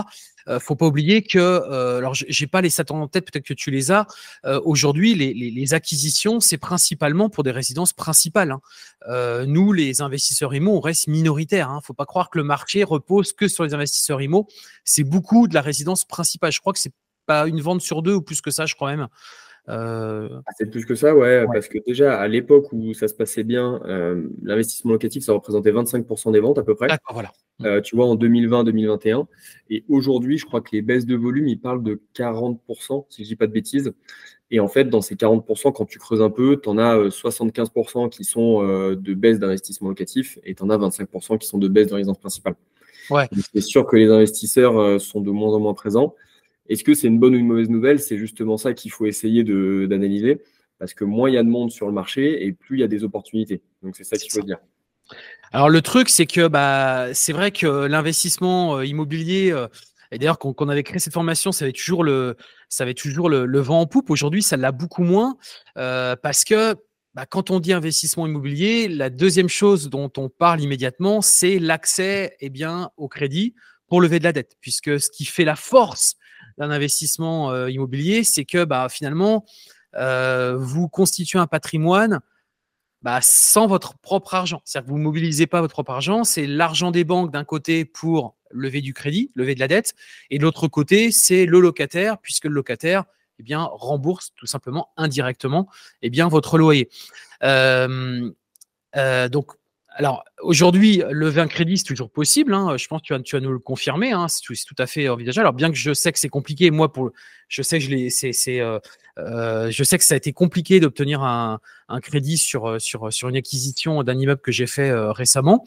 euh, faut pas oublier que, euh, alors j'ai pas les stats en tête, peut-être que tu les as. Euh, aujourd'hui, les, les, les, acquisitions, c'est principalement pour des résidences principales. Hein. Nous, les investisseurs IMO, on reste minoritaire. Hein. Faut pas croire que le marché repose que sur les investisseurs IMO. C'est beaucoup de la résidence principale. Je crois que c'est pas une vente sur deux ou plus que ça, je crois même. Euh... Ah, c'est plus que ça, ouais, parce que déjà à l'époque où ça se passait bien, euh, l'investissement locatif, ça représentait 25% des ventes à peu près. D'accord, voilà. Euh, tu vois, en 2020-2021. Et aujourd'hui, je crois que les baisses de volume, ils parlent de 40%, si je dis pas de bêtises. Et en fait, dans ces 40%, quand tu creuses un peu, tu en as 75% euh, qui sont euh, de baisse d'investissement locatif et tu en as 25% qui sont de baisse de résidence principale. Ouais. C'est sûr que les investisseurs sont de moins en moins présents. Est-ce que c'est une bonne ou une mauvaise nouvelle? C'est justement ça qu'il faut essayer d'analyser. Parce que moins il y a de monde sur le marché et plus il y a des opportunités. Donc c'est ça qu'il faut dire. Alors le truc, c'est que bah, c'est vrai que l'investissement euh, immobilier, euh, et d'ailleurs quand, on avait créé cette formation, ça avait toujours le, vent en poupe. Aujourd'hui, ça l'a beaucoup moins euh, parce que bah, quand on dit investissement immobilier, la deuxième chose dont on parle immédiatement, c'est l'accès eh bien, au crédit pour lever de la dette. Puisque ce qui fait la force d'un investissement immobilier, c'est que bah, finalement, vous constituez un patrimoine bah, sans votre propre argent. C'est-à-dire que vous ne mobilisez pas votre propre argent, c'est l'argent des banques d'un côté pour lever du crédit, lever de la dette, et de l'autre côté, c'est le locataire, puisque le locataire eh bien, rembourse tout simplement indirectement eh bien, votre loyer. Euh, euh, donc, alors aujourd'hui, lever un crédit, c'est toujours possible. Hein. Je pense que tu vas, tu vas nous le confirmer. Hein. C'est, tout, à fait envisageable. Alors bien que je sais que c'est compliqué, moi, pour, je sais que c'est, euh, euh, je sais que ça a été compliqué d'obtenir un, crédit sur, sur, sur une acquisition d'un immeuble que j'ai fait euh, récemment.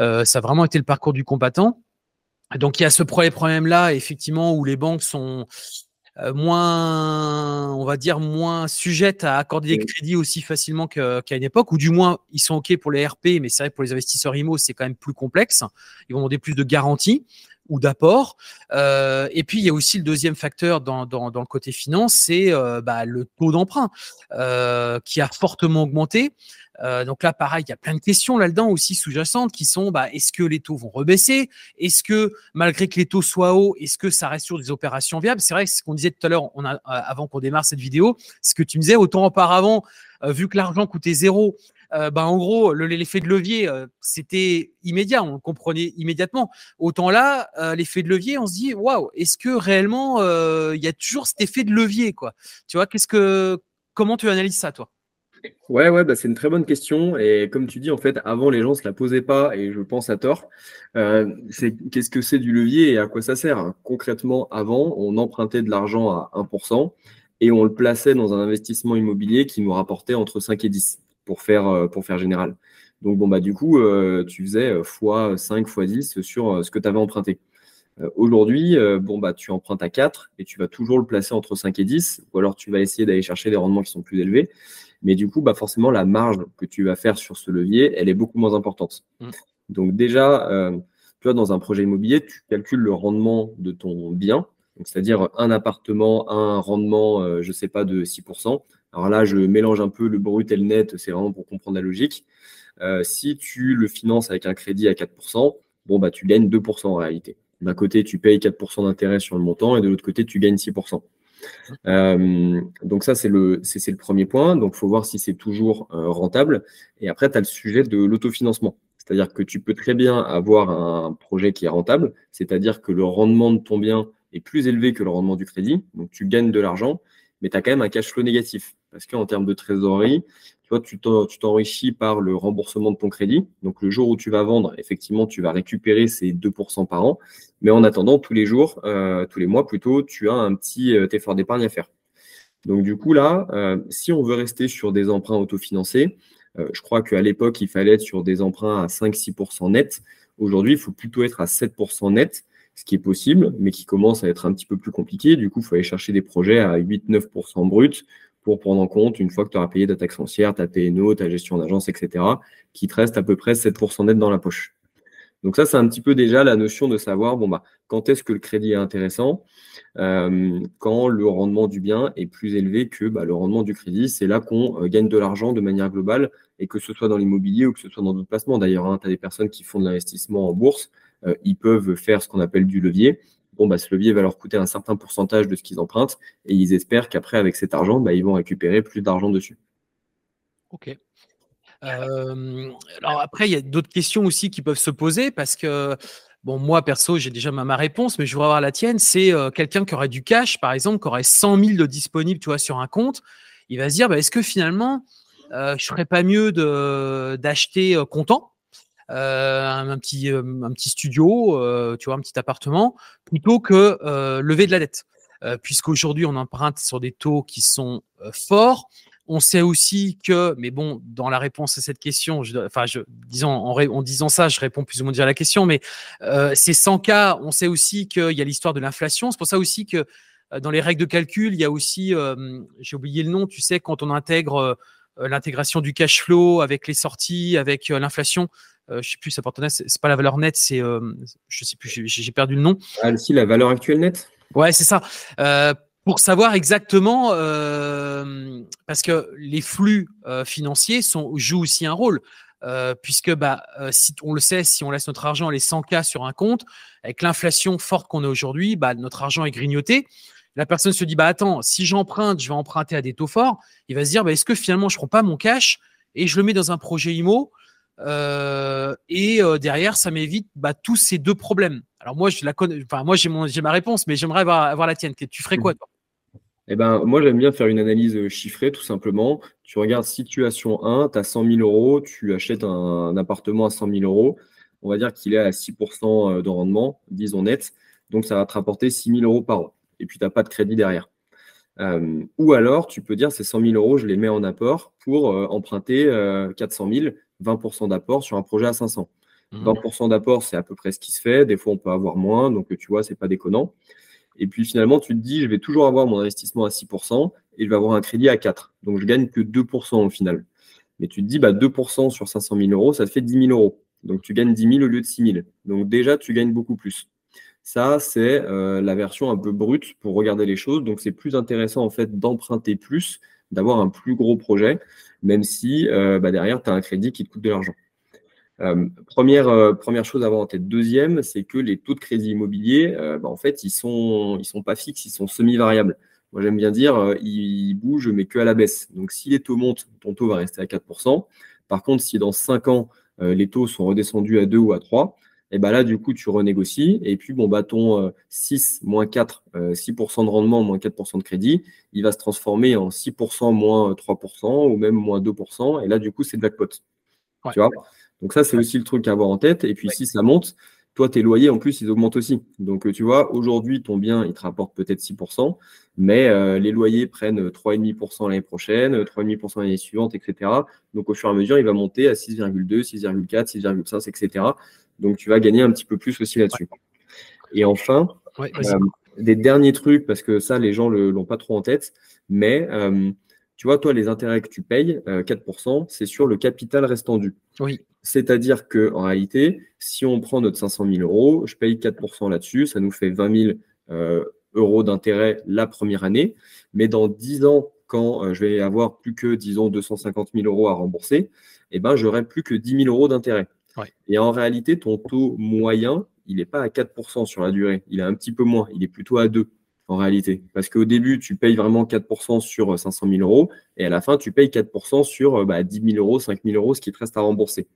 Euh, ça a vraiment été le parcours du combattant. Donc il y a ce problème-là, effectivement, où les banques sont euh, moins, on va dire, moins sujettes à accorder des crédits aussi facilement qu'à une époque, ou du moins, ils sont OK pour les RP, mais c'est vrai que pour les investisseurs IMO, c'est quand même plus complexe. Ils vont demander plus de garanties ou d'apport. Euh, et puis, il y a aussi le deuxième facteur dans, dans, dans le côté finance, c'est euh, bah, le taux d'emprunt euh, qui a fortement augmenté. Euh, donc là, pareil, il y a plein de questions là-dedans aussi sous-jacentes qui sont bah, est-ce que les taux vont rebaisser? Est-ce que malgré que les taux soient hauts, est-ce que ça reste sur des opérations viables? C'est vrai que ce qu'on disait tout à l'heure, euh, avant qu'on démarre cette vidéo, ce que tu me disais, autant auparavant, euh, vu que l'argent coûtait zéro, bah, en gros, l'effet de levier, c'était immédiat, on le comprenait immédiatement. Autant là, l'effet de levier, on se dit, waouh, est-ce que réellement, il y a toujours cet effet de levier, quoi? Tu vois, qu'est-ce que, comment tu analyses ça, toi? Ouais, ouais, bah c'est une très bonne question. Et comme tu dis, en fait, avant, les gens ne se la posaient pas, et je pense à tort. Euh, qu'est-ce que c'est du levier et à quoi ça sert? Concrètement, avant, on empruntait de l'argent à 1% et on le plaçait dans un investissement immobilier qui nous rapportait entre 5 et 10 pour faire, euh, pour faire général. Donc, bon, bah, du coup, euh, tu faisais x 5, x 10 sur ce que tu avais emprunté. Aujourd'hui, bon, bah, tu empruntes à 4 et tu vas toujours le placer entre 5 et 10, ou alors tu vas essayer d'aller chercher des rendements qui sont plus élevés. Mais du coup, bah forcément, la marge que tu vas faire sur ce levier, elle est beaucoup moins importante. Mm. Donc déjà, euh, tu vois, dans un projet immobilier, tu calcules le rendement de ton bien, c'est-à-dire un appartement, un rendement, euh, je ne sais pas, de 6%. Alors là, je mélange un peu le brut et le net, c'est vraiment pour comprendre la logique. Euh, si tu le finances avec un crédit à 4%, bon, bah, tu gagnes 2% en réalité. D'un côté, tu payes 4% d'intérêt sur le montant et de l'autre côté, tu gagnes 6%. Euh, donc ça, c'est le, le premier point. Donc, il faut voir si c'est toujours euh, rentable. Et après, tu as le sujet de l'autofinancement. C'est-à-dire que tu peux très bien avoir un projet qui est rentable, c'est-à-dire que le rendement de ton bien est plus élevé que le rendement du crédit. Donc, tu gagnes de l'argent, mais tu as quand même un cash flow négatif. Parce qu'en termes de trésorerie, tu tu t'enrichis par le remboursement de ton crédit. Donc, le jour où tu vas vendre, effectivement, tu vas récupérer ces 2% par an. Mais en attendant, tous les jours, euh, tous les mois plutôt, tu as un petit euh, effort d'épargne à faire. Donc, du coup, là, euh, si on veut rester sur des emprunts autofinancés, je crois qu'à l'époque, il fallait être sur des emprunts à 5-6% net. Aujourd'hui, il faut plutôt être à 7% net, ce qui est possible, mais qui commence à être un petit peu plus compliqué. Du coup, il faut aller chercher des projets à 8-9% brut pour prendre en compte, une fois que tu auras payé ta taxe foncière, ta TNO, ta gestion d'agence, etc., qui te reste à peu près 7% net dans la poche. Donc ça, c'est un petit peu déjà la notion de savoir bon, bah, quand est-ce que le crédit est intéressant, euh, quand le rendement du bien est plus élevé que bah, le rendement du crédit. C'est là qu'on euh, gagne de l'argent de manière globale, et que ce soit dans l'immobilier ou que ce soit dans d'autres placements. D'ailleurs, hein, tu as des personnes qui font de l'investissement en bourse, ils peuvent faire ce qu'on appelle du levier bon, bah, ce levier va leur coûter un certain pourcentage de ce qu'ils empruntent et ils espèrent qu'après, avec cet argent, bah, ils vont récupérer plus d'argent dessus. Ok. Euh, alors après, il y a d'autres questions aussi qui peuvent se poser parce que, bon, moi perso, j'ai déjà ma, réponse, mais je voudrais avoir la tienne. C'est euh, quelqu'un qui aurait du cash, par exemple, qui aurait 100 000 de disponibles tu vois, sur un compte. Il va se dire, bah, est-ce que finalement, euh, je ne ferais pas mieux d'acheter comptant? Euh, un, petit, euh, un petit studio, euh, tu vois, un petit appartement, plutôt que lever de la dette. Puisqu'aujourd'hui, on emprunte sur des taux qui sont forts. On sait aussi que, mais bon, dans la réponse à cette question, je, enfin, je, disons, en, disant ça, je réponds plus ou moins déjà à la question, mais ces 100 cas, on sait aussi qu'il y a l'histoire de l'inflation. C'est pour ça aussi que dans les règles de calcul, il y a aussi, j'ai oublié le nom, tu sais, quand on intègre l'intégration du cash flow avec les sorties, avec l'inflation, euh, je sais plus, ça c'est pas la valeur nette, c'est, euh, je sais plus, j'ai perdu le nom. Ah, si, la valeur actuelle nette? Ouais, c'est ça. Euh, pour savoir exactement, parce que les flux financiers sont, jouent aussi un rôle. puisque bah, si on le sait, si on laisse notre argent les 100K sur un compte, avec l'inflation forte qu'on a aujourd'hui, bah, notre argent est grignoté. La personne se dit bah attends, si j'emprunte, je vais emprunter à des taux forts. Il va se dire bah, est-ce que finalement je prends pas mon cash et je le mets dans un projet IMO euh, et euh, derrière, ça m'évite bah, tous ces deux problèmes. Alors moi, je la connais. Enfin, moi, j'ai j'ai ma réponse, mais j'aimerais avoir, la tienne. Tu ferais quoi toi? Eh ben, moi, j'aime bien faire une analyse euh, chiffrée, tout simplement. Tu regardes situation 1, tu as 100 000 euros, tu achètes un, appartement à 100 000 euros. On va dire qu'il est à 6% de rendement, disons net. Donc, ça va te rapporter 6 000 euros par an. Et puis, tu n'as pas de crédit derrière. ou alors, tu peux dire ces 100 000 euros, je les mets en apport pour emprunter 400 000 20% d'apport sur un projet à 500. 20% mmh. d'apport, c'est à peu près ce qui se fait. Des fois, on peut avoir moins, donc tu vois, c'est pas déconnant. Et puis finalement, tu te dis, je vais toujours avoir mon investissement à 6% et je vais avoir un crédit à 4. Donc je gagne que 2% au final. Mais tu te dis, bah, 2% sur 500 000 euros, ça te fait 10 000 euros. Donc tu gagnes 10 000 au lieu de 6 000. Donc déjà, tu gagnes beaucoup plus. Ça, c'est euh, la version un peu brute pour regarder les choses. Donc c'est plus intéressant en fait d'emprunter plus, d'avoir un plus gros projet même si euh, bah, derrière, tu as un crédit qui te coûte de l'argent. Euh, première, première chose à avoir en tête. Deuxième, c'est que les taux de crédit immobilier, bah, en fait, ils sont, sont pas fixes, ils sont semi-variables. Moi, j'aime bien dire, ils bougent, mais que à la baisse. Donc, si les taux montent, ton taux va rester à 4%. Par contre, si dans 5 ans, les taux sont redescendus à 2 ou à 3, et ben là, du coup, tu renégocies. Et puis, bon, bah, ton 6 moins 4, 6% de rendement moins 4% de crédit, il va se transformer en 6% moins 3% ou même moins 2%. Et là, du coup, c'est de la Tu vois? Donc, ça, c'est aussi le truc à avoir en tête. Et puis, si ça monte, toi, tes loyers, en plus, ils augmentent aussi. Donc, tu vois, aujourd'hui, ton bien, il te rapporte peut-être 6%, mais les loyers prennent 3,5% l'année prochaine, 3,5% l'année suivante, etc. Donc, au fur et à mesure, il va monter à 6,2, 6,4, 6,5, etc. Donc, tu vas gagner un petit peu plus aussi là-dessus. Et enfin, euh, des derniers trucs, parce que ça, les gens ne l'ont pas trop en tête, mais euh, tu vois, toi, les intérêts que tu payes, 4%, euh, c'est sur le capital restant dû. Oui. C'est-à-dire qu'en réalité, si on prend notre 500 000 euros, je paye 4% là-dessus, ça nous fait 20 000 euros d'intérêt la première année. Mais dans 10 ans, quand je vais avoir plus que, disons, 250 000 euros à rembourser, eh ben, j'aurai plus que 10 000 euros d'intérêt. Et en réalité, ton taux moyen, il n'est pas à 4% sur la durée. Il est un petit peu moins. Il est plutôt à 2 en réalité. Parce qu'au début, tu payes vraiment 4% sur 500 000 euros et à la fin, tu payes 4% sur bah, 10 000 euros, 5 000 euros, ce qui te reste à rembourser.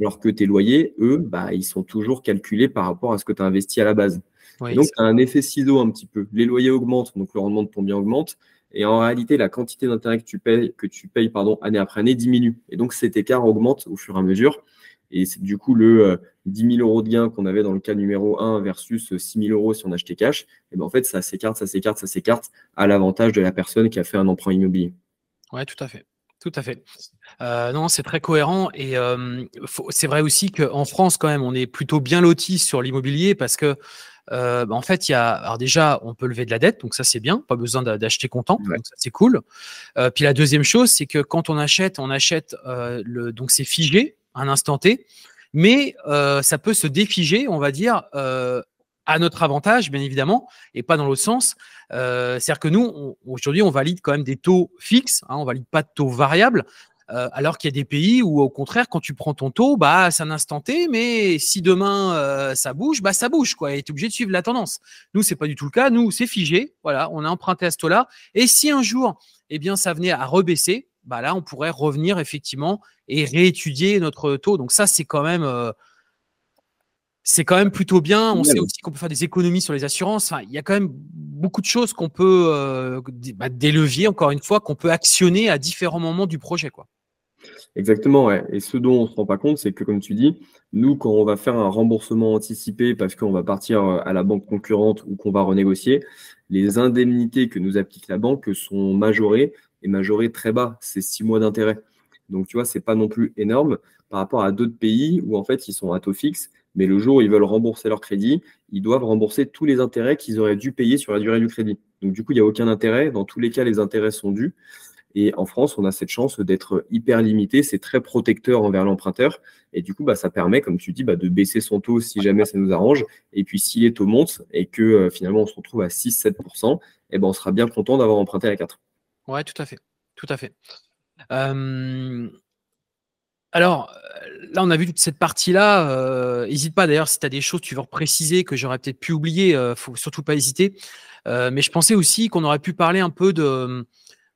Alors que tes loyers, eux, bah, ils sont toujours calculés par rapport à ce que tu as investi à la base. donc, tu as un effet ciseau un petit peu. Les loyers augmentent, donc le rendement de ton bien augmente. Et en réalité, la quantité d'intérêt que tu payes, que tu payes pardon, année après année diminue. Et donc, cet écart augmente au fur et à mesure. Et c'est du coup le 10 euh, 000 euros de gain qu'on avait dans le cas numéro 1 versus 6 000 euros si on achetait cash. Et ben en fait, ça s'écarte, ça s'écarte, ça s'écarte à l'avantage de la personne qui a fait un emprunt immobilier. Oui, tout à fait. Tout à fait. Euh, non, c'est très cohérent et euh, c'est vrai aussi qu'en France, quand même, on est plutôt bien loti sur l'immobilier parce que, bah, en fait, il y a, alors déjà, on peut lever de la dette, donc ça c'est bien, pas besoin d'acheter comptant, donc ça c'est cool. puis la deuxième chose, c'est que quand on achète, on achète le, donc c'est figé, un instant T, mais euh, ça peut se défiger, on va dire, euh, à notre avantage, bien évidemment, et pas dans l'autre sens. Euh, c'est-à-dire que nous, aujourd'hui, on valide quand même des taux fixes, hein, on valide pas de taux variables, alors qu'il y a des pays où, au contraire, quand tu prends ton taux, bah, c'est un instant T, mais si demain ça bouge, bah, ça bouge, quoi, et tu es obligé de suivre la tendance. Nous, c'est pas du tout le cas. Nous, c'est figé, voilà, on a emprunté à ce taux-là, et si un jour, eh bien, ça venait à rebaisser, bah là, on pourrait revenir effectivement et réétudier notre taux. Donc ça, c'est quand même, euh, c'est quand même plutôt bien. On sait aussi qu'on peut faire des économies sur les assurances. il y a quand même beaucoup de choses qu'on peut, euh, bah, des leviers, encore une fois, qu'on peut actionner à différents moments du projet, quoi. Exactement, ouais. Et ce dont on ne se rend pas compte, c'est que, comme tu dis, nous, quand on va faire un remboursement anticipé parce qu'on va partir euh, à la banque concurrente ou qu'on va renégocier, les indemnités que nous applique la banque sont majorées et majoré très bas, c'est six mois d'intérêt. Donc, tu vois, c'est pas non plus énorme par rapport à d'autres pays où, en fait, ils sont à taux fixe, mais le jour où ils veulent rembourser leur crédit, ils doivent rembourser tous les intérêts qu'ils auraient dû payer sur la durée du crédit. Donc, du coup, il n'y a aucun intérêt. Dans tous les cas, les intérêts sont dus. Et en France, on a cette chance d'être hyper limité. C'est très protecteur envers l'emprunteur. Et du coup, bah, ça permet, comme tu dis, bah, de baisser son taux si jamais ça nous arrange. Et puis, si les taux montent et que euh, finalement on se retrouve à 6-7%, eh ben, on sera bien content d'avoir emprunté à 4. Ouais, tout à fait. Alors, là, on a vu toute cette partie-là. N'hésite pas d'ailleurs, si tu as des choses que tu veux préciser que j'aurais peut-être pu oublier, ne faut surtout pas hésiter. mais je pensais aussi qu'on aurait pu parler un peu de,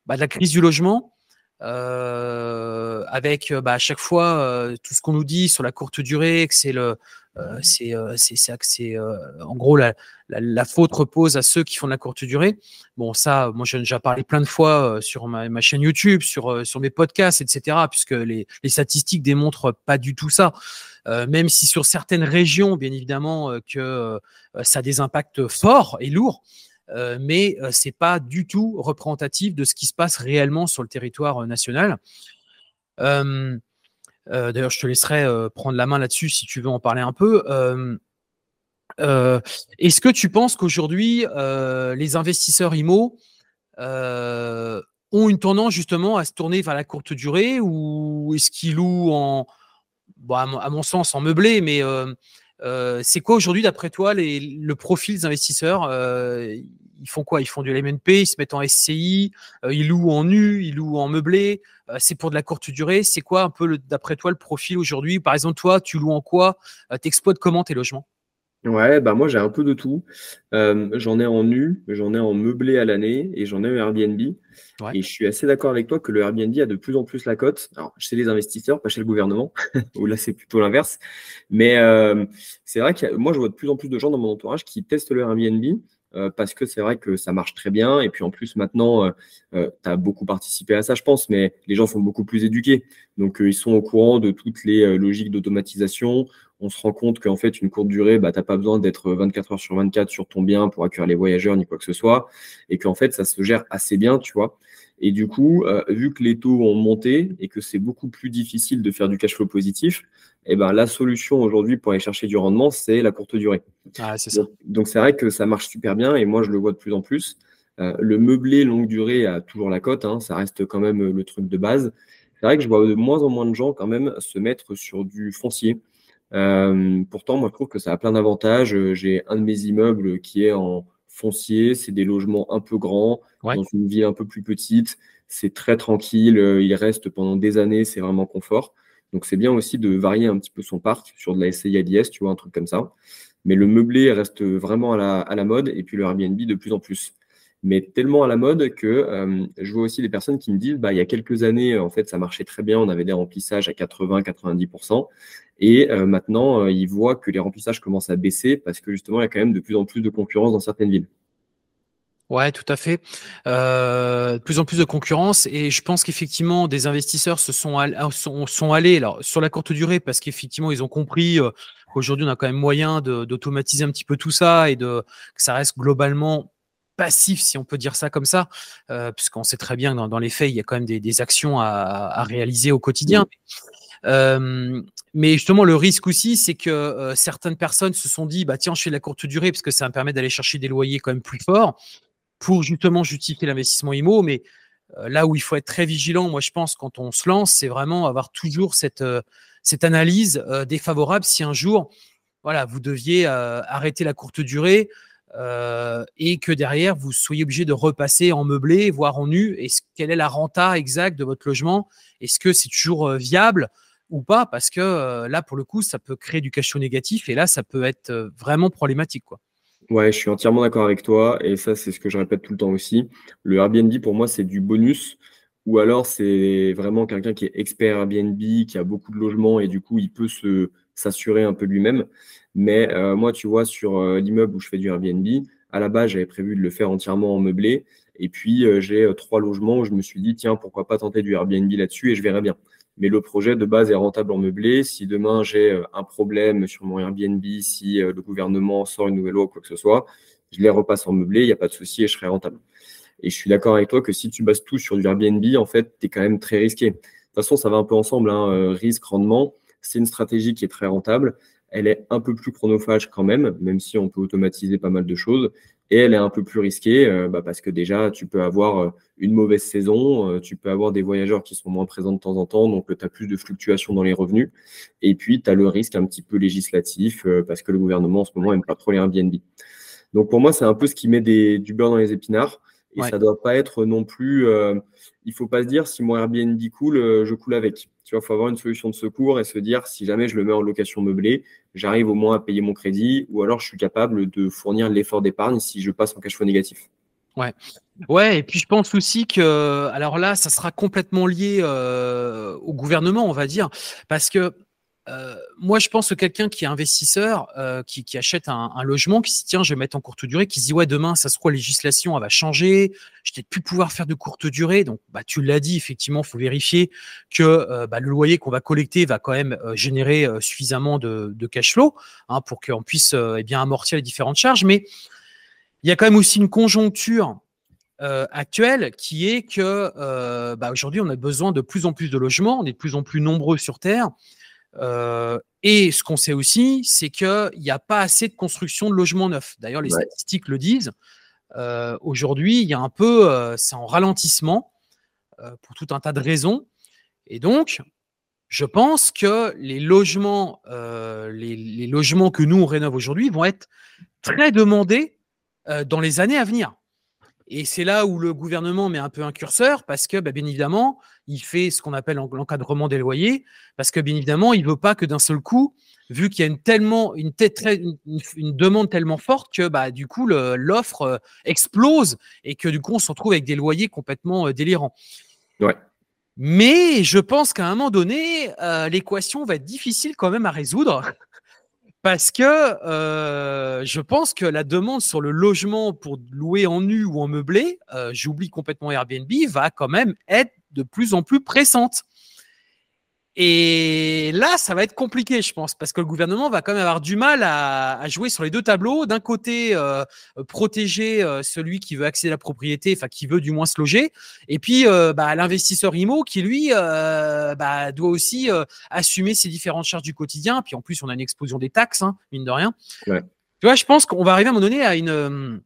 bah, de la crise du logement. Avec bah, à chaque fois tout ce qu'on nous dit sur la courte durée, que c'est le, euh, c'est euh, c'est euh, en gros la, la, faute repose à ceux qui font de la courte durée. Bon, ça, moi, j'ai déjà parlé plein de fois sur ma, ma, chaîne YouTube, sur, sur mes podcasts, etc., puisque les, les statistiques démontrent pas du tout ça. même si sur certaines régions, bien évidemment, que ça a des impacts forts et lourds, mais c'est pas du tout représentatif de ce qui se passe réellement sur le territoire national. Euh, d'ailleurs, je te laisserai euh, prendre la main là-dessus si tu veux en parler un peu. Euh, est-ce que tu penses qu'aujourd'hui, les investisseurs IMO ont une tendance justement à se tourner vers la courte durée ou est-ce qu'ils louent en, à, mon, sens, en meublé, mais c'est quoi aujourd'hui, d'après toi, le profil des investisseurs ils font quoi? Ils font du LMNP, ils se mettent en SCI, euh, ils louent en nu, ils louent en meublé. Euh, c'est pour de la courte durée. C'est quoi un peu, d'après toi, le profil aujourd'hui? Par exemple, toi, tu loues en quoi? Euh, Tu exploites comment tes logements? Ouais, bah moi j'ai un peu de tout. Euh, j'en ai en nu, j'en ai en meublé à l'année et j'en ai en Airbnb. Et je suis assez d'accord avec toi que le Airbnb a de plus en plus la cote. Alors chez les investisseurs, pas chez le gouvernement, où là c'est plutôt l'inverse. Mais euh, c'est vrai que moi je vois de plus en plus de gens dans mon entourage qui testent le Airbnb euh, parce que c'est vrai que ça marche très bien. Et puis en plus, maintenant, euh, euh, tu as beaucoup participé à ça, je pense, mais les gens sont beaucoup plus éduqués. Donc, ils sont au courant de toutes les logiques d'automatisation. On se rend compte qu'en fait, une courte durée, bah, tu n'as pas besoin d'être 24 heures sur 24 sur ton bien pour accueillir les voyageurs ni quoi que ce soit. Et qu'en fait, ça se gère assez bien, tu vois. Et du coup, vu que les taux ont monté et que c'est beaucoup plus difficile de faire du cash flow positif, eh ben, la solution aujourd'hui pour aller chercher du rendement, c'est la courte durée. Ah, c'est ça. Donc, c'est vrai que ça marche super bien et moi, je le vois de plus en plus. Euh, le meublé longue durée a toujours la cote, hein, ça reste quand même le truc de base. C'est vrai que je vois de moins en moins de gens quand même se mettre sur du foncier. Euh, pourtant, moi, je trouve que ça a plein d'avantages. J'ai un de mes immeubles qui est en foncier, c'est des logements un peu grands, dans une ville un peu plus petite. C'est très tranquille, il reste pendant des années, c'est vraiment confort. Donc c'est bien aussi de varier un petit peu son parc sur de la SCI tu vois, un truc comme ça. Mais le meublé reste vraiment à la, mode et puis le Airbnb de plus en plus. Mais tellement à la mode que euh, je vois aussi des personnes qui me disent bah, il y a quelques années, en fait, ça marchait très bien, on avait des remplissages à 80-90%. Et euh, maintenant, euh, ils voient que les remplissages commencent à baisser parce que justement, il y a quand même de plus en plus de concurrence dans certaines villes. Ouais, tout à fait. Euh, de plus en plus de concurrence et je pense qu'effectivement des investisseurs se sont, sont, allés alors sur la courte durée parce qu'effectivement ils ont compris euh, qu'aujourd'hui on a quand même moyen d'automatiser un petit peu tout ça et de que ça reste globalement passif si on peut dire ça comme ça, euh, puisqu'on sait très bien que dans, les faits il y a quand même des, actions à, réaliser au quotidien. Euh, mais justement, le risque aussi, c'est que certaines personnes se sont dit, bah tiens, je fais de la courte durée parce que ça me permet d'aller chercher des loyers quand même plus forts pour justement justifier l'investissement IMO. Mais euh, là où il faut être très vigilant, moi je pense, quand on se lance, c'est vraiment avoir toujours cette, euh, cette analyse euh, défavorable si un jour, voilà, vous deviez arrêter la courte durée et que derrière vous soyez obligé de repasser en meublé, voire en nu. Et quelle est la renta exacte de votre logement? Est-ce que c'est toujours viable ou pas? Parce que là, pour le coup, ça peut créer du cash flow négatif et là, ça peut être vraiment problématique, quoi. Ouais, je suis entièrement d'accord avec toi et ça, c'est ce que je répète tout le temps aussi. Le Airbnb, pour moi, c'est du bonus ou alors c'est vraiment quelqu'un qui est expert Airbnb, qui a beaucoup de logements et du coup, il peut se s'assurer un peu lui-même. Mais euh, moi, tu vois, sur euh, l'immeuble où je fais du Airbnb, à la base, j'avais prévu de le faire entièrement en meublé. Et puis, euh, j'ai trois logements où je me suis dit, tiens, pourquoi pas tenter du Airbnb là-dessus et je verrai bien mais le projet de base est rentable en meublé. Si demain j'ai euh, un problème sur mon Airbnb, si euh, le gouvernement sort une nouvelle loi ou quoi que ce soit, je les repasse en meublé, il n'y a pas de souci et je serai rentable. Et je suis d'accord avec toi que si tu bases tout sur du Airbnb, en fait, tu es quand même très risqué. De toute façon, ça va un peu ensemble, hein, euh, risque, rendement. C'est une stratégie qui est très rentable. Elle est un peu plus chronophage quand même, même si on peut automatiser pas mal de choses et elle est un peu plus risquée euh, bah, parce que déjà, tu peux avoir euh, une mauvaise saison, euh, tu peux avoir des voyageurs qui sont moins présents de temps en temps, donc tu as plus de fluctuations dans les revenus. Et puis, tu as le risque un petit peu législatif parce que le gouvernement en ce moment n'aime pas trop les Airbnb. Donc pour moi, c'est un peu ce qui met des, du beurre dans les épinards. Et ça ne doit pas être non plus. il ne faut pas se dire si mon Airbnb coule, je coule avec. Tu vois, il faut avoir une solution de secours et se dire si jamais je le mets en location meublée, j'arrive au moins à payer mon crédit ou alors je suis capable de fournir l'effort d'épargne si je passe en cash flow négatif. Ouais. Ouais, et puis je pense aussi que, alors là, ça sera complètement lié euh, au gouvernement, on va dire, parce que euh, moi, je pense que quelqu'un qui est investisseur, euh, qui, achète un, logement, qui se dit tiens, je vais mettre en courte durée, qui se dit ouais, demain, ça se trouve, la législation, elle va changer, je vais plus pouvoir faire de courte durée. Donc, bah, tu l'as dit, effectivement, il faut vérifier que euh, bah, le loyer qu'on va collecter va quand même générer suffisamment de, cash flow hein, pour qu'on puisse eh bien amortir les différentes charges. Mais il y a quand même aussi une conjoncture actuelle qui est que bah, aujourd'hui, on a besoin de plus en plus de logements, on est de plus en plus nombreux sur Terre. Euh, et ce qu'on sait aussi, c'est qu'il n'y a pas assez de construction de logements neufs. D'ailleurs, les statistiques le disent. Euh, aujourd'hui, il y a un peu, euh, c'est en ralentissement pour tout un tas de raisons. Et donc, je pense que les logements, les, logements que nous on rénove aujourd'hui vont être très demandés dans les années à venir. Et c'est là où le gouvernement met un peu un curseur parce que, bah, bien évidemment, il fait ce qu'on appelle l'encadrement des loyers parce que, bien évidemment, il ne veut pas que d'un seul coup, vu qu'il y a une, tellement, une, une, demande tellement forte que, bah, du coup, l'offre euh, explose et que, du coup, on se retrouve avec des loyers complètement euh, délirants. Ouais. Mais je pense qu'à un moment donné, euh, l'équation va être difficile quand même à résoudre parce que euh, je pense que la demande sur le logement pour louer en nu ou en meublé, euh, j'oublie complètement Airbnb, va quand même être de plus en plus pressante. Et là, ça va être compliqué, je pense, parce que le gouvernement va quand même avoir du mal à, jouer sur les deux tableaux. D'un côté, euh, protéger euh, celui qui veut accéder à la propriété, enfin qui veut du moins se loger, et puis euh, bah, l'investisseur IMO qui lui bah, doit aussi assumer ses différentes charges du quotidien. Puis en plus, on a une explosion des taxes, hein, mine de rien. Tu vois, je pense qu'on va arriver à un moment donné à une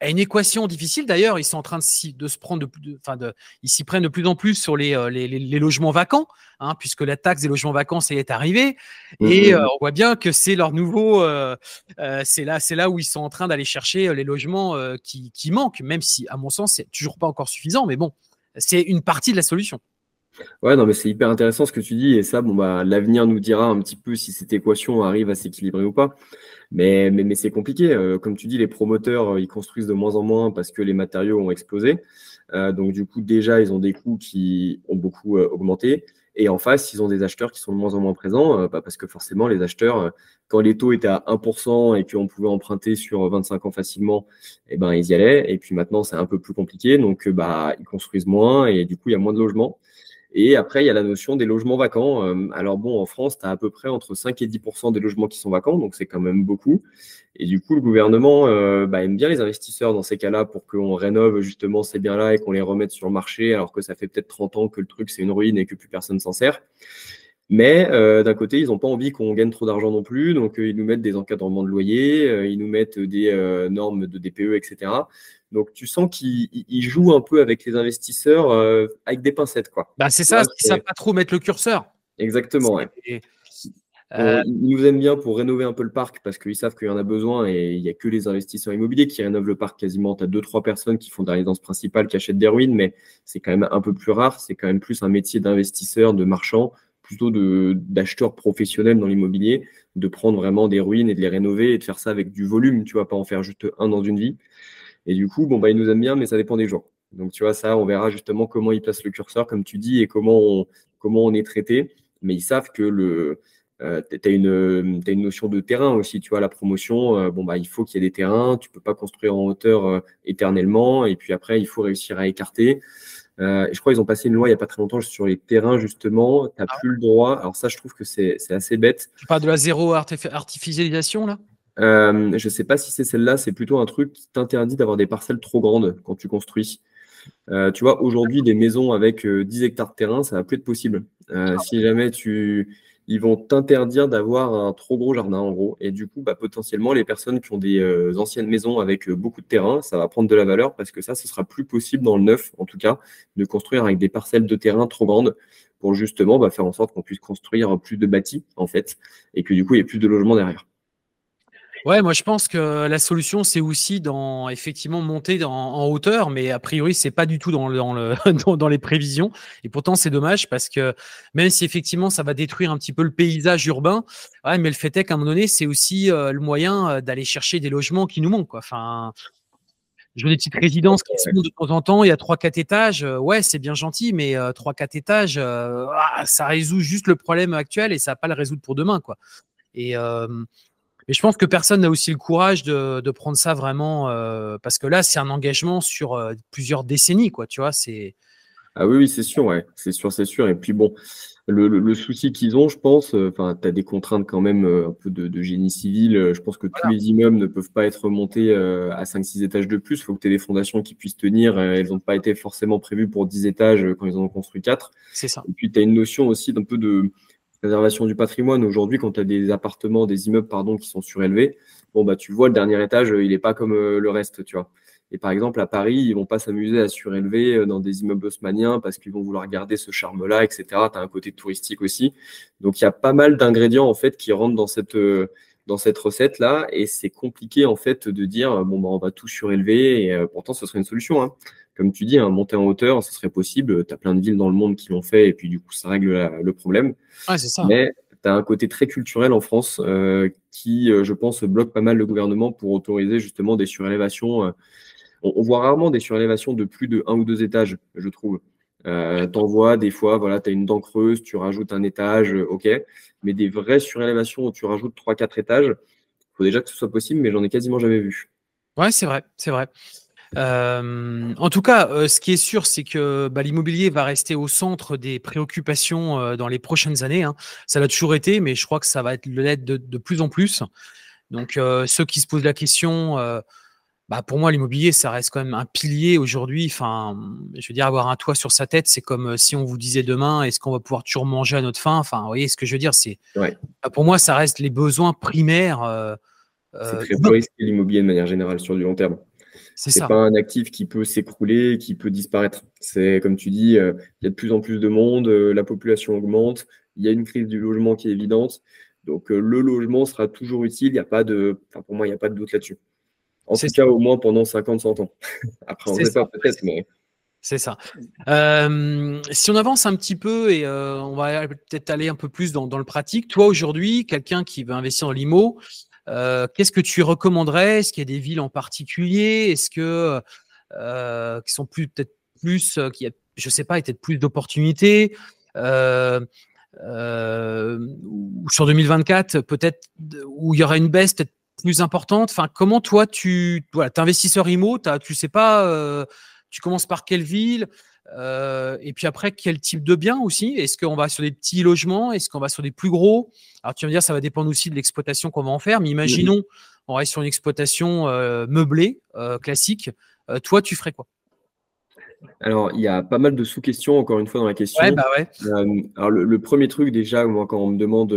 à une équation difficile. D'ailleurs, ils sont en train de, de se prendre de, enfin de, ils s'y prennent de plus en plus sur les, euh, les, les, logements vacants, hein, puisque la taxe des logements vacants y est arrivée. Et mmh euh, on voit bien que c'est leur nouveau, euh, c'est là, c'est là où ils sont en train d'aller chercher les logements qui, qui manquent, même si, à mon sens, c'est toujours pas encore suffisant. Mais bon, c'est une partie de la solution. Ouais, non, mais c'est hyper intéressant ce que tu dis, et ça, bon, bah, l'avenir nous dira un petit peu si cette équation arrive à s'équilibrer ou pas. Mais, mais, mais c'est compliqué. Euh, comme tu dis, les promoteurs, euh, ils construisent de moins en moins parce que les matériaux ont explosé. Euh, donc, du coup, déjà, ils ont des coûts qui ont beaucoup augmenté. Et en face, ils ont des acheteurs qui sont de moins en moins présents bah, parce que forcément, les acheteurs, quand les taux étaient à 1% et qu'on pouvait emprunter sur 25 ans facilement, eh ben, ils y allaient. Et puis maintenant, c'est un peu plus compliqué. Donc, bah, ils construisent moins et du coup, il y a moins de logements. Et après, il y a la notion des logements vacants. Euh, alors bon, en France, tu as à peu près entre 5 et 10% des logements qui sont vacants, donc c'est quand même beaucoup. Et du coup, le gouvernement euh, bah, aime bien les investisseurs dans ces cas-là pour qu'on rénove justement ces biens-là et qu'on les remette sur le marché, alors que ça fait peut-être 30 ans que le truc c'est une ruine et que plus personne s'en sert. Mais euh, d'un côté, ils n'ont pas envie qu'on gagne trop d'argent non plus, donc ils nous mettent des encadrements de loyer, ils nous mettent des normes de DPE, etc. Donc tu sens qu'il joue un peu avec les investisseurs euh, avec des pincettes. Quoi. Bah, c'est ça, ils ne savent pas trop mettre le curseur. Exactement. Ouais. Euh, ils nous aiment bien pour rénover un peu le parc parce qu'ils savent qu'il y en a besoin et il n'y a que les investisseurs immobiliers qui rénovent le parc quasiment. Tu as deux, trois personnes qui font des résidences principales, qui achètent des ruines, mais c'est quand même un peu plus rare. C'est quand même plus un métier d'investisseur, de marchand, plutôt d'acheteurs professionnels dans l'immobilier, de prendre vraiment des ruines et de les rénover et de faire ça avec du volume. Tu vas pas en faire juste un dans une vie. Et du coup, bon, bah, ils nous aiment bien, mais ça dépend des jours. Donc, tu vois, ça, on verra justement comment ils placent le curseur, comme tu dis, et comment on, comment on est traité. Mais ils savent que le, euh, tu as, une, une notion de terrain aussi. Tu vois, la promotion, euh, bon, bah, il faut qu'il y ait des terrains. Tu peux pas construire en hauteur euh, éternellement. Et puis après, il faut réussir à écarter. Je crois qu'ils ont passé une loi il n'y a pas très longtemps sur les terrains, justement. Tu n'as ah. plus le droit. Alors, ça, je trouve que c'est assez bête. Tu parles de la zéro artificialisation, là? Euh, je ne sais pas si c'est celle-là, c'est plutôt un truc qui t'interdit d'avoir des parcelles trop grandes quand tu construis. Euh, tu vois, aujourd'hui, des maisons avec 10 euh, hectares de terrain, ça va plus être possible. si jamais tu. Ils vont t'interdire d'avoir un trop gros jardin, en gros. Et du coup, bah, potentiellement, les personnes qui ont des anciennes maisons avec beaucoup de terrain, ça va prendre de la valeur parce que ça, ce sera plus possible dans le neuf, en tout cas, de construire avec des parcelles de terrain trop grandes pour justement bah, faire en sorte qu'on puisse construire plus de bâtis, en fait, et que du coup, il y ait plus de logements derrière. Ouais, moi je pense que la solution c'est aussi dans effectivement monter en hauteur, mais a priori c'est pas du tout dans, dans, le, dans, les prévisions. Et pourtant c'est dommage parce que même si effectivement ça va détruire un petit peu le paysage urbain, ouais, mais le fait est qu'à un moment donné c'est aussi euh, le moyen euh, d'aller chercher des logements qui nous manquent. Quoi. Enfin, je veux des petites résidences qui montent de temps en temps. Il y a trois quatre étages. Euh, ouais, c'est bien gentil, mais trois quatre étages, ah, ça résout juste le problème actuel et ça va pas le résoudre pour demain, quoi. Et mais je pense que personne n'a aussi le courage de, prendre ça vraiment, euh, parce que là, c'est un engagement sur euh, plusieurs décennies, quoi. Tu vois, c'est. Ah oui, oui c'est sûr, ouais. C'est sûr, c'est sûr. Et puis bon, le, souci qu'ils ont, je pense, euh, enfin, tu as des contraintes quand même un peu de, génie civil. Je pense que tous les immeubles ne peuvent pas être montés à 5-6 étages de plus. Il faut que tu aies des fondations qui puissent tenir. Elles n'ont pas été forcément prévues pour 10 étages quand ils en ont construit 4. C'est ça. Et puis, tu as une notion aussi d'un peu de préservation du patrimoine. Aujourd'hui, quand tu as des appartements, des immeubles pardon, qui sont surélevés, bon, bah, tu vois, le dernier étage, il n'est pas comme euh, le reste, tu vois. Et par exemple, à Paris, ils vont pas s'amuser à surélever euh, dans des immeubles haussmanniens parce qu'ils vont vouloir garder ce charme-là, etc. Tu as un côté touristique aussi. Donc, il y a pas mal d'ingrédients, en fait, qui rentrent dans cette, euh, dans cette recette-là et c'est compliqué en fait de dire bon bah on va tout surélever et pourtant ce serait une solution. Hein. Comme tu dis, hein, monter en hauteur, ce serait possible. Tu as plein de villes dans le monde qui l'ont fait et puis du coup ça règle le problème. c'est ça. Mais tu as un côté très culturel en France qui, je pense, bloque pas mal le gouvernement pour autoriser justement des surélévations on, voit rarement des surélévations de plus de un ou deux étages, je trouve. Euh, T'envoies des fois, voilà, tu as une dent creuse, tu rajoutes un étage, euh, ok. Mais des vraies surélévations où tu rajoutes 3-4 étages, il faut déjà que ce soit possible, mais j'en ai quasiment jamais vu. Ouais, c'est vrai, c'est vrai. Euh, en tout cas, euh, ce qui est sûr, c'est que bah, l'immobilier va rester au centre des préoccupations dans les prochaines années. Hein. Ça l'a toujours été, mais je crois que ça va être l'aide de, de, plus en plus. Donc, ceux qui se posent la question, bah pour moi, l'immobilier, ça reste quand même un pilier aujourd'hui. Enfin, je veux dire, avoir un toit sur sa tête, c'est comme euh, si on vous disait demain, est-ce qu'on va pouvoir toujours manger à notre faim? Enfin, vous voyez ce que je veux dire C'est bah, pour moi, ça reste les besoins primaires. Euh, c'est très risqué l'immobilier de manière générale sur du long terme. C'est pas un actif qui peut s'écrouler, qui peut disparaître. C'est comme tu dis, il y a de plus en plus de monde, la population augmente, il y a une crise du logement qui est évidente. Donc le logement sera toujours utile. Il y a pas de, pour moi, il n'y a pas de doute là-dessus. En tout cas, au moins pendant 50-100 ans. Après, on ne sait pas peut-être, mais. C'est ça. Euh, si on avance un petit peu et euh, on va peut-être aller un peu plus dans, le pratique, toi aujourd'hui, quelqu'un qui veut investir dans l'IMO, euh, qu'est-ce que tu recommanderais? Est-ce qu'il y a des villes en particulier? Est-ce que qui sont plus peut-être plus, qui a, je sais pas, peut-être plus d'opportunités sur 2024, peut-être où il y aura une baisse, peut-être plus importante? Enfin, comment toi, tu, voilà, es investisseur IMO, tu sais pas, euh, tu commences par quelle ville? Euh, et puis après, quel type de bien aussi? Est-ce qu'on va sur des petits logements? Est-ce qu'on va sur des plus gros? Alors, tu vas me dire, ça va dépendre aussi de l'exploitation qu'on va en faire, mais imaginons, on reste sur une exploitation euh, meublée, classique. toi, tu ferais quoi? Alors, il y a pas mal de sous-questions, encore une fois, dans la question. Ouais, bah ouais. alors, le, premier truc, déjà, moi, quand on me demande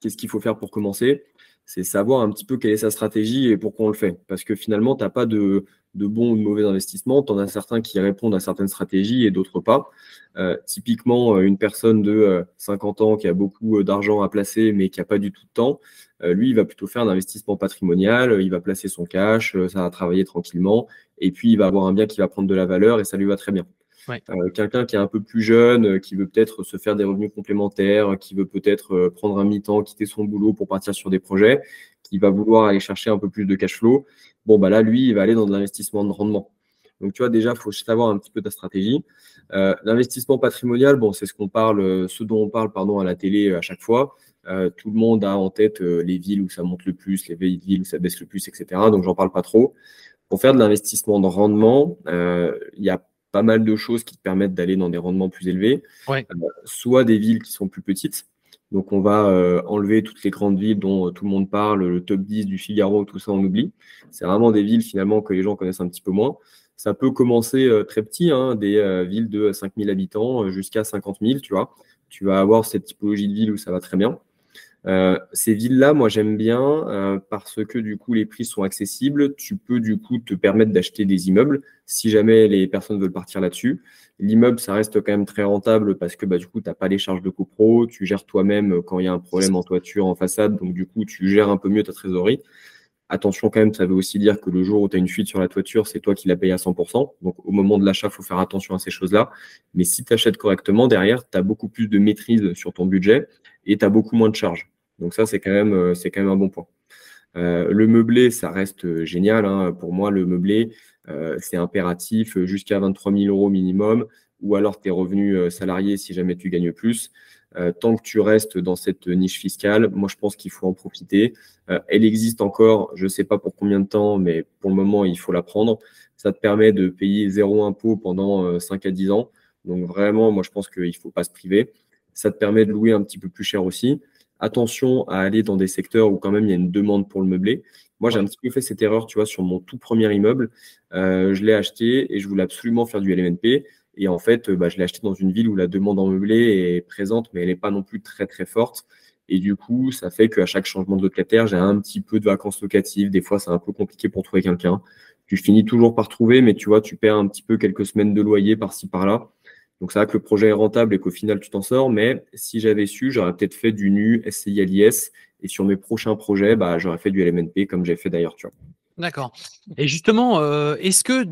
qu'est-ce qu'il faut faire pour commencer, c'est savoir un petit peu quelle est sa stratégie et pourquoi on le fait. Parce que finalement, tu n'as pas de, de bons ou de mauvais investissements. Tu en as certains qui répondent à certaines stratégies et d'autres pas. Euh, typiquement, euh, une personne de 50 euh, ans qui a beaucoup d'argent à placer mais qui n'a pas du tout de temps, lui, il va plutôt faire un investissement patrimonial, il va placer son cash, ça va travailler tranquillement, et puis il va avoir un bien qui va prendre de la valeur et ça lui va très bien. Euh, quelqu'un qui est un peu plus jeune, qui veut peut-être se faire des revenus complémentaires, qui veut peut-être prendre un mi-temps, quitter son boulot pour partir sur des projets, qui va vouloir aller chercher un peu plus de cash flow, bon, bah là, lui, il va aller dans de l'investissement de rendement. Donc, tu vois, déjà, il faut savoir un petit peu ta stratégie. L'investissement patrimonial, bon, c'est ce qu'on parle, ce dont on parle, pardon, à la télé à chaque fois. tout le monde a en tête les villes où ça monte le plus, les villes où ça baisse le plus, etc. Donc, j'en parle pas trop. Pour faire de l'investissement de rendement, il y a pas mal de choses qui te permettent d'aller dans des rendements plus élevés. Euh, soit des villes qui sont plus petites. Donc, on va euh, enlever toutes les grandes villes dont euh, tout le monde parle, le top 10 du Figaro, tout ça, on oublie. C'est vraiment des villes finalement que les gens connaissent un petit peu moins. Ça peut commencer très petit, hein, des villes de 5000 habitants jusqu'à 50 000, tu vois. Tu vas avoir cette typologie de ville où ça va très bien. Euh, ces villes-là, moi j'aime bien euh, parce que du coup les prix sont accessibles. Tu peux du coup te permettre d'acheter des immeubles si jamais les personnes veulent partir là-dessus. L'immeuble, ça reste quand même très rentable parce que bah, du coup, tu n'as pas les charges de copro, tu gères toi-même quand il y a un problème en toiture, en façade, donc du coup, tu gères un peu mieux ta trésorerie. Attention quand même, ça veut aussi dire que le jour où tu as une fuite sur la toiture, c'est toi qui la payes à 100%. Donc au moment de l'achat, il faut faire attention à ces choses-là. Mais si tu achètes correctement, derrière, tu as beaucoup plus de maîtrise sur ton budget et tu as beaucoup moins de charges. Donc ça, c'est quand, même, euh, quand même un bon point. Euh, le meublé, ça reste euh, génial. Hein. Pour moi, le meublé, c'est impératif jusqu'à 23 000 euros minimum, ou alors tes revenus salariés si jamais tu gagnes plus. Tant que tu restes dans cette niche fiscale, moi je pense qu'il faut en profiter. elle existe encore, je ne sais pas pour combien de temps, mais pour le moment, il faut la prendre. Ça te permet de payer zéro impôt pendant 5 à 10 ans. Donc vraiment, moi je pense qu'il ne faut pas se priver. Ça te permet de louer un petit peu plus cher aussi attention à aller dans des secteurs où quand même il y a une demande pour le meublé. Moi, j'ai un petit peu fait cette erreur, tu vois, sur mon tout premier immeuble. Euh, je l'ai acheté et je voulais absolument faire du LMNP. Et en fait, bah, je l'ai acheté dans une ville où la demande en meublé est présente, mais elle n'est pas non plus très, très forte. Et du coup, ça fait qu'à chaque changement de locataire, j'ai un petit peu de vacances locatives. Des fois, c'est un peu compliqué pour trouver quelqu'un. Tu finis toujours par trouver, mais tu vois, tu perds un petit peu quelques semaines de loyer par-ci, par-là. Donc, c'est vrai que le projet est rentable et qu'au final, tu t'en sors. Mais si j'avais su, j'aurais peut-être fait du NU, SCI l'IS Et sur mes prochains projets, bah, j'aurais fait du LMNP comme j'ai fait d'ailleurs. D'accord. Et justement, est-ce que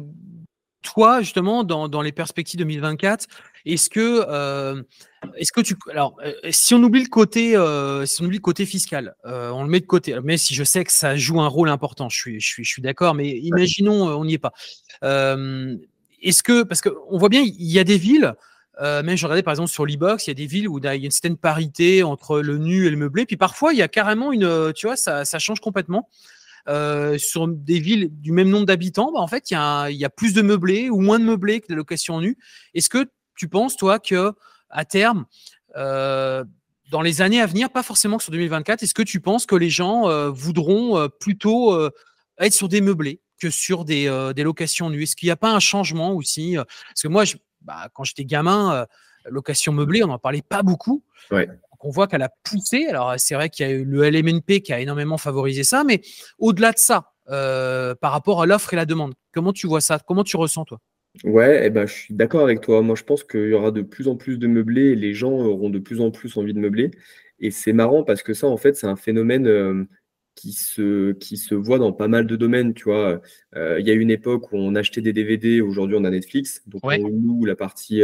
toi, justement, dans, les perspectives 2024, est-ce que, euh, est-ce que tu, alors, euh, si on oublie le côté, euh, si on oublie le côté fiscal, on le met de côté. Mais si je sais que ça joue un rôle important, je suis, je suis, je suis d'accord. Mais imaginons, on n'y est pas. est-ce que, parce qu'on voit bien, il y a des villes. même je regardais par exemple sur l'e-box, il y a des villes où il y a une certaine parité entre le nu et le meublé. Puis parfois, il y a carrément une, tu vois, ça, ça change complètement. Euh, sur des villes du même nombre d'habitants, bah, en fait, il y, a, plus de meublés ou moins de meublés que de locations nues. Est-ce que tu penses, toi, que à terme, euh, dans les années à venir, pas forcément que sur 2024, est-ce que tu penses que les gens euh, voudront plutôt être sur des meublés que sur des, locations nues Est-ce qu'il n'y a pas un changement aussi Parce que moi, bah, quand j'étais gamin, location meublée, on n'en parlait pas beaucoup. Ouais on voit qu'elle a poussé. Alors, c'est vrai qu'il y a eu le LMNP qui a énormément favorisé ça, mais au-delà de ça, euh, par rapport à l'offre et la demande, comment tu vois ça? Comment tu ressens, toi? Ouais, eh ben, je suis d'accord avec toi. Moi, je pense qu'il y aura de plus en plus de meublés et les gens auront de plus en plus envie de meubler. Et c'est marrant parce que ça, en fait, c'est un phénomène euh, qui, se, qui se voit dans pas mal de domaines. Tu vois, euh, il y a une époque où on achetait des DVD, aujourd'hui on a Netflix, donc on loue la partie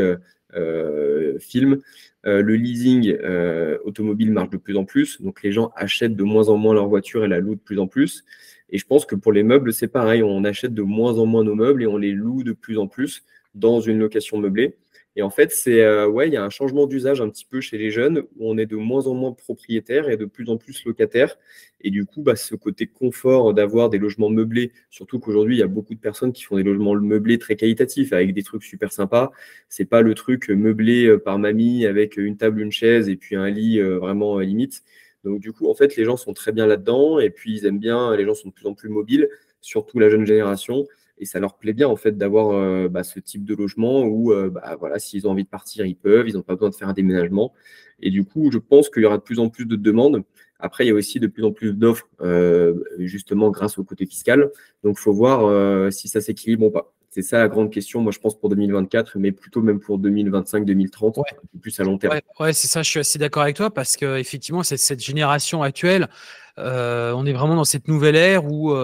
film. Euh, le leasing euh, automobile marche de plus en plus, donc les gens achètent de moins en moins leur voiture et la louent de plus en plus. Et je pense que pour les meubles, c'est pareil, on achète de moins en moins nos meubles et on les loue de plus en plus dans une location meublée. Et en fait, c'est euh, ouais, il y a un changement d'usage un petit peu chez les jeunes où on est de moins en moins propriétaires et de plus en plus locataires. Et du coup, bah, ce côté confort d'avoir des logements meublés, surtout qu'aujourd'hui, il y a beaucoup de personnes qui font des logements meublés très qualitatifs avec des trucs super sympas. C'est pas le truc meublé euh, par mamie avec une table, une chaise et puis un lit euh, vraiment limite. Donc du coup, en fait, les gens sont très bien là-dedans et puis ils aiment bien. Les gens sont de plus en plus mobiles, surtout la jeune génération et ça leur plaît bien en fait d'avoir euh, bah, ce type de logement où euh, bah, voilà, s'ils ont envie de partir, ils peuvent, ils n'ont pas besoin de faire un déménagement. Et du coup, je pense qu'il y aura de plus en plus de demandes. Après, il y a aussi de plus en plus d'offres, euh, justement grâce au côté fiscal. Donc, il faut voir si ça s'équilibre ou pas. C'est ça la grande question, moi je pense pour 2024, mais plutôt même pour 2025-2030, plus à long terme. Ouais, c'est ça, je suis assez d'accord avec toi parce qu'effectivement, cette, cette génération actuelle, on est vraiment dans cette nouvelle ère où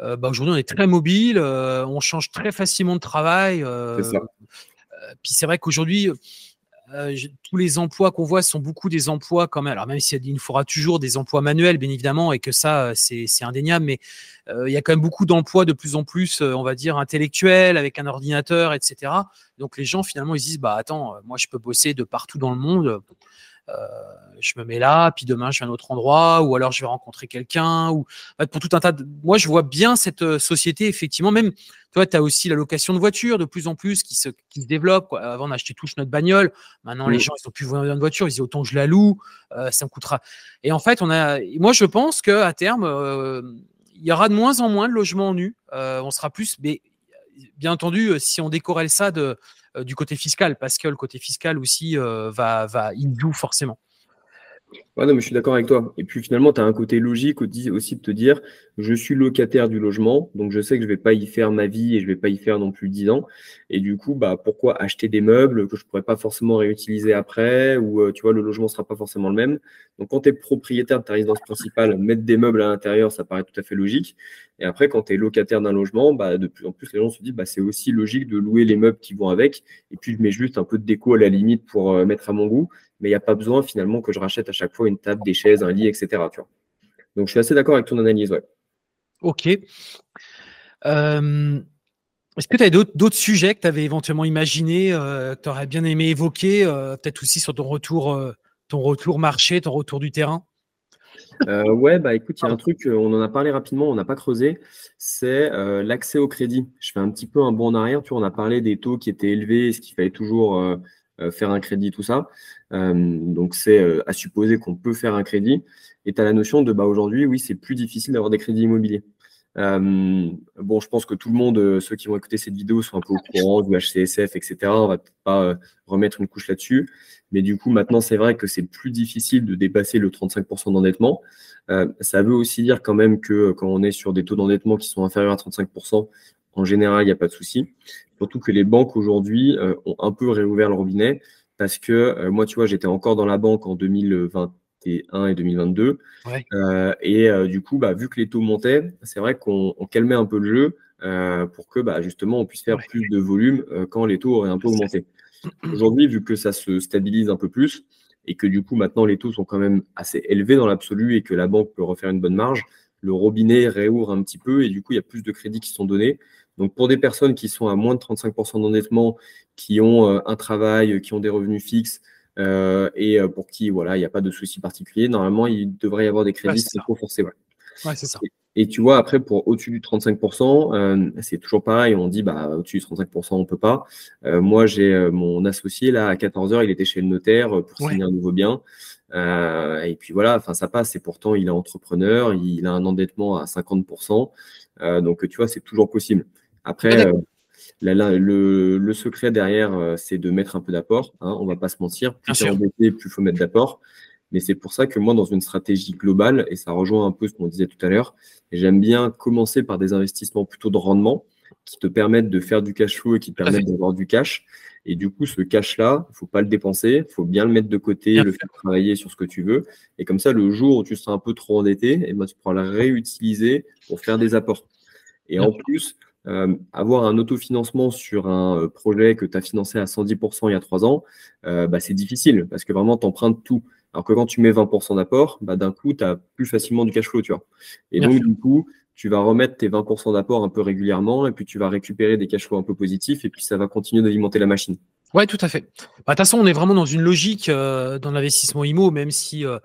euh, bah, aujourd'hui, on est très mobile, euh, on change très facilement de travail. Euh, puis c'est vrai qu'aujourd'hui, tous les emplois qu'on voit sont beaucoup des emplois quand même. Alors même s'il il nous faudra toujours des emplois manuels, bien évidemment, et que ça, c'est indéniable, mais il y a quand même beaucoup d'emplois de plus en plus, on va dire, intellectuels, avec un ordinateur, etc. Donc les gens, finalement, ils se disent, bah attends, moi, je peux bosser de partout dans le monde. Euh, je me mets là, puis demain je vais à un autre endroit, ou alors je vais rencontrer quelqu'un, ou pour tout un tas de. Moi, je vois bien cette euh, société, effectivement, même, toi, tu as aussi la location de voiture de plus en plus qui se, qui se développe. Avant, on achetait tous notre bagnole. Maintenant, les gens, ils ont plus besoin de voiture. Ils disent autant que je la loue, euh, ça me coûtera. Et en fait, on a. Moi, je pense qu'à terme, il y aura de moins en moins de logements nus. on sera plus. Mais bien entendu, si on décorrèle ça de du côté fiscal, parce que le côté fiscal aussi euh, va, va, il forcément. Ouais, non, mais je suis d'accord avec toi. Et puis finalement, tu as un côté logique aussi de te dire, je suis locataire du logement, donc je sais que je vais pas y faire ma vie et je vais pas y faire non plus 10 ans. Et du coup, bah, pourquoi acheter des meubles que je pourrais pas forcément réutiliser après ou euh, tu vois, le logement sera pas forcément le même. Donc quand tu es propriétaire de ta résidence principale, mettre des meubles à l'intérieur, ça paraît tout à fait logique. Et après, quand tu es locataire d'un logement, bah, de plus en plus, les gens se disent, bah, c'est aussi logique de louer les meubles qui vont avec. Et puis, je mets juste un peu de déco à la limite pour euh, mettre à mon goût mais il n'y a pas besoin finalement que je rachète à chaque fois une table, des chaises, un lit, etc. Donc je suis assez d'accord avec ton analyse. Ouais. Ok. Euh, est-ce que tu as d'autres sujets que tu avais éventuellement imaginé, euh, que tu aurais bien aimé évoquer, euh, peut-être aussi sur ton retour, ton retour marché, ton retour du terrain? Ouais, bah écoute, il y a un truc, on en a parlé rapidement, on n'a pas creusé, c'est l'accès au crédit. Je fais un petit peu un bond en arrière, tu vois, on a parlé des taux qui étaient élevés, ce qu'il fallait toujours faire un crédit, tout ça. Euh, donc c'est euh, à supposer qu'on peut faire un crédit. Et tu as la notion de bah, aujourd'hui, oui, c'est plus difficile d'avoir des crédits immobiliers. Euh, bon, je pense que tout le monde, ceux qui vont écouter cette vidéo, sont un peu au courant du HCSF, etc. On va pas remettre une couche là-dessus. Mais du coup, maintenant, c'est vrai que c'est plus difficile de dépasser le 35% d'endettement. ça veut aussi dire quand même que quand on est sur des taux d'endettement qui sont inférieurs à 35%, en général, il n'y a pas de souci. Surtout que les banques aujourd'hui ont un peu réouvert le robinet parce que euh, moi, tu vois, j'étais encore dans la banque en 2021, 2021 et 2022. et du coup, bah, vu que les taux montaient, c'est vrai qu'on calmait un peu le jeu pour que bah, justement on puisse faire plus de volume quand les taux auraient un peu augmenté. Aujourd'hui, vu que ça se stabilise un peu plus et que du coup maintenant les taux sont quand même assez élevés dans l'absolu et que la banque peut refaire une bonne marge, le robinet réouvre un petit peu et du coup il y a plus de crédits qui sont donnés. Donc pour des personnes qui sont à moins de 35% d'endettement, qui ont euh, un travail, qui ont des revenus fixes euh, et euh, pour qui voilà il n'y a pas de souci particulier, normalement il devrait y avoir des crédits ouais, faut forcer. Ouais. c'est ça. Et, tu vois, après, pour au-dessus du 35%, c'est toujours pareil. On dit, bah, au-dessus du 35%, on peut pas. moi, j'ai mon associé, là, à 14h, il était chez le notaire pour signer un nouveau bien. et puis voilà, enfin, ça passe. Et pourtant, il est entrepreneur, il a un endettement à 50%. donc, tu vois, c'est toujours possible. Après, euh, le, secret derrière, euh, c'est de mettre un peu d'apport. Hein, on va pas se mentir. Plus c'est embêté, plus il faut mettre d'apport. Mais c'est pour ça que moi, dans une stratégie globale, et ça rejoint un peu ce qu'on disait tout à l'heure, j'aime bien commencer par des investissements plutôt de rendement qui te permettent de faire du cash flow et qui te permettent d'avoir du cash. Et du coup, ce cash-là, il faut pas le dépenser, il faut bien le mettre de côté, le faire travailler sur ce que tu veux. Et comme ça, le jour où tu seras un peu trop endetté, et eh ben, tu pourras le réutiliser pour faire des apports. Et en plus, euh, avoir un autofinancement sur un euh, projet que tu as financé à 110% il y a trois ans, euh, bah, c'est difficile parce que vraiment, tu empruntes tout. Alors que quand tu mets 20% d'apport, bah, d'un coup, tu as plus facilement du cash flow, tu vois. Et donc, du coup, tu vas remettre tes 20% d'apport un peu régulièrement et puis tu vas récupérer des cash flows un peu positifs et puis ça va continuer d'alimenter la machine. Ouais, tout à fait. Bah, de toute façon, on est vraiment dans une logique dans l'investissement IMO, même si euh,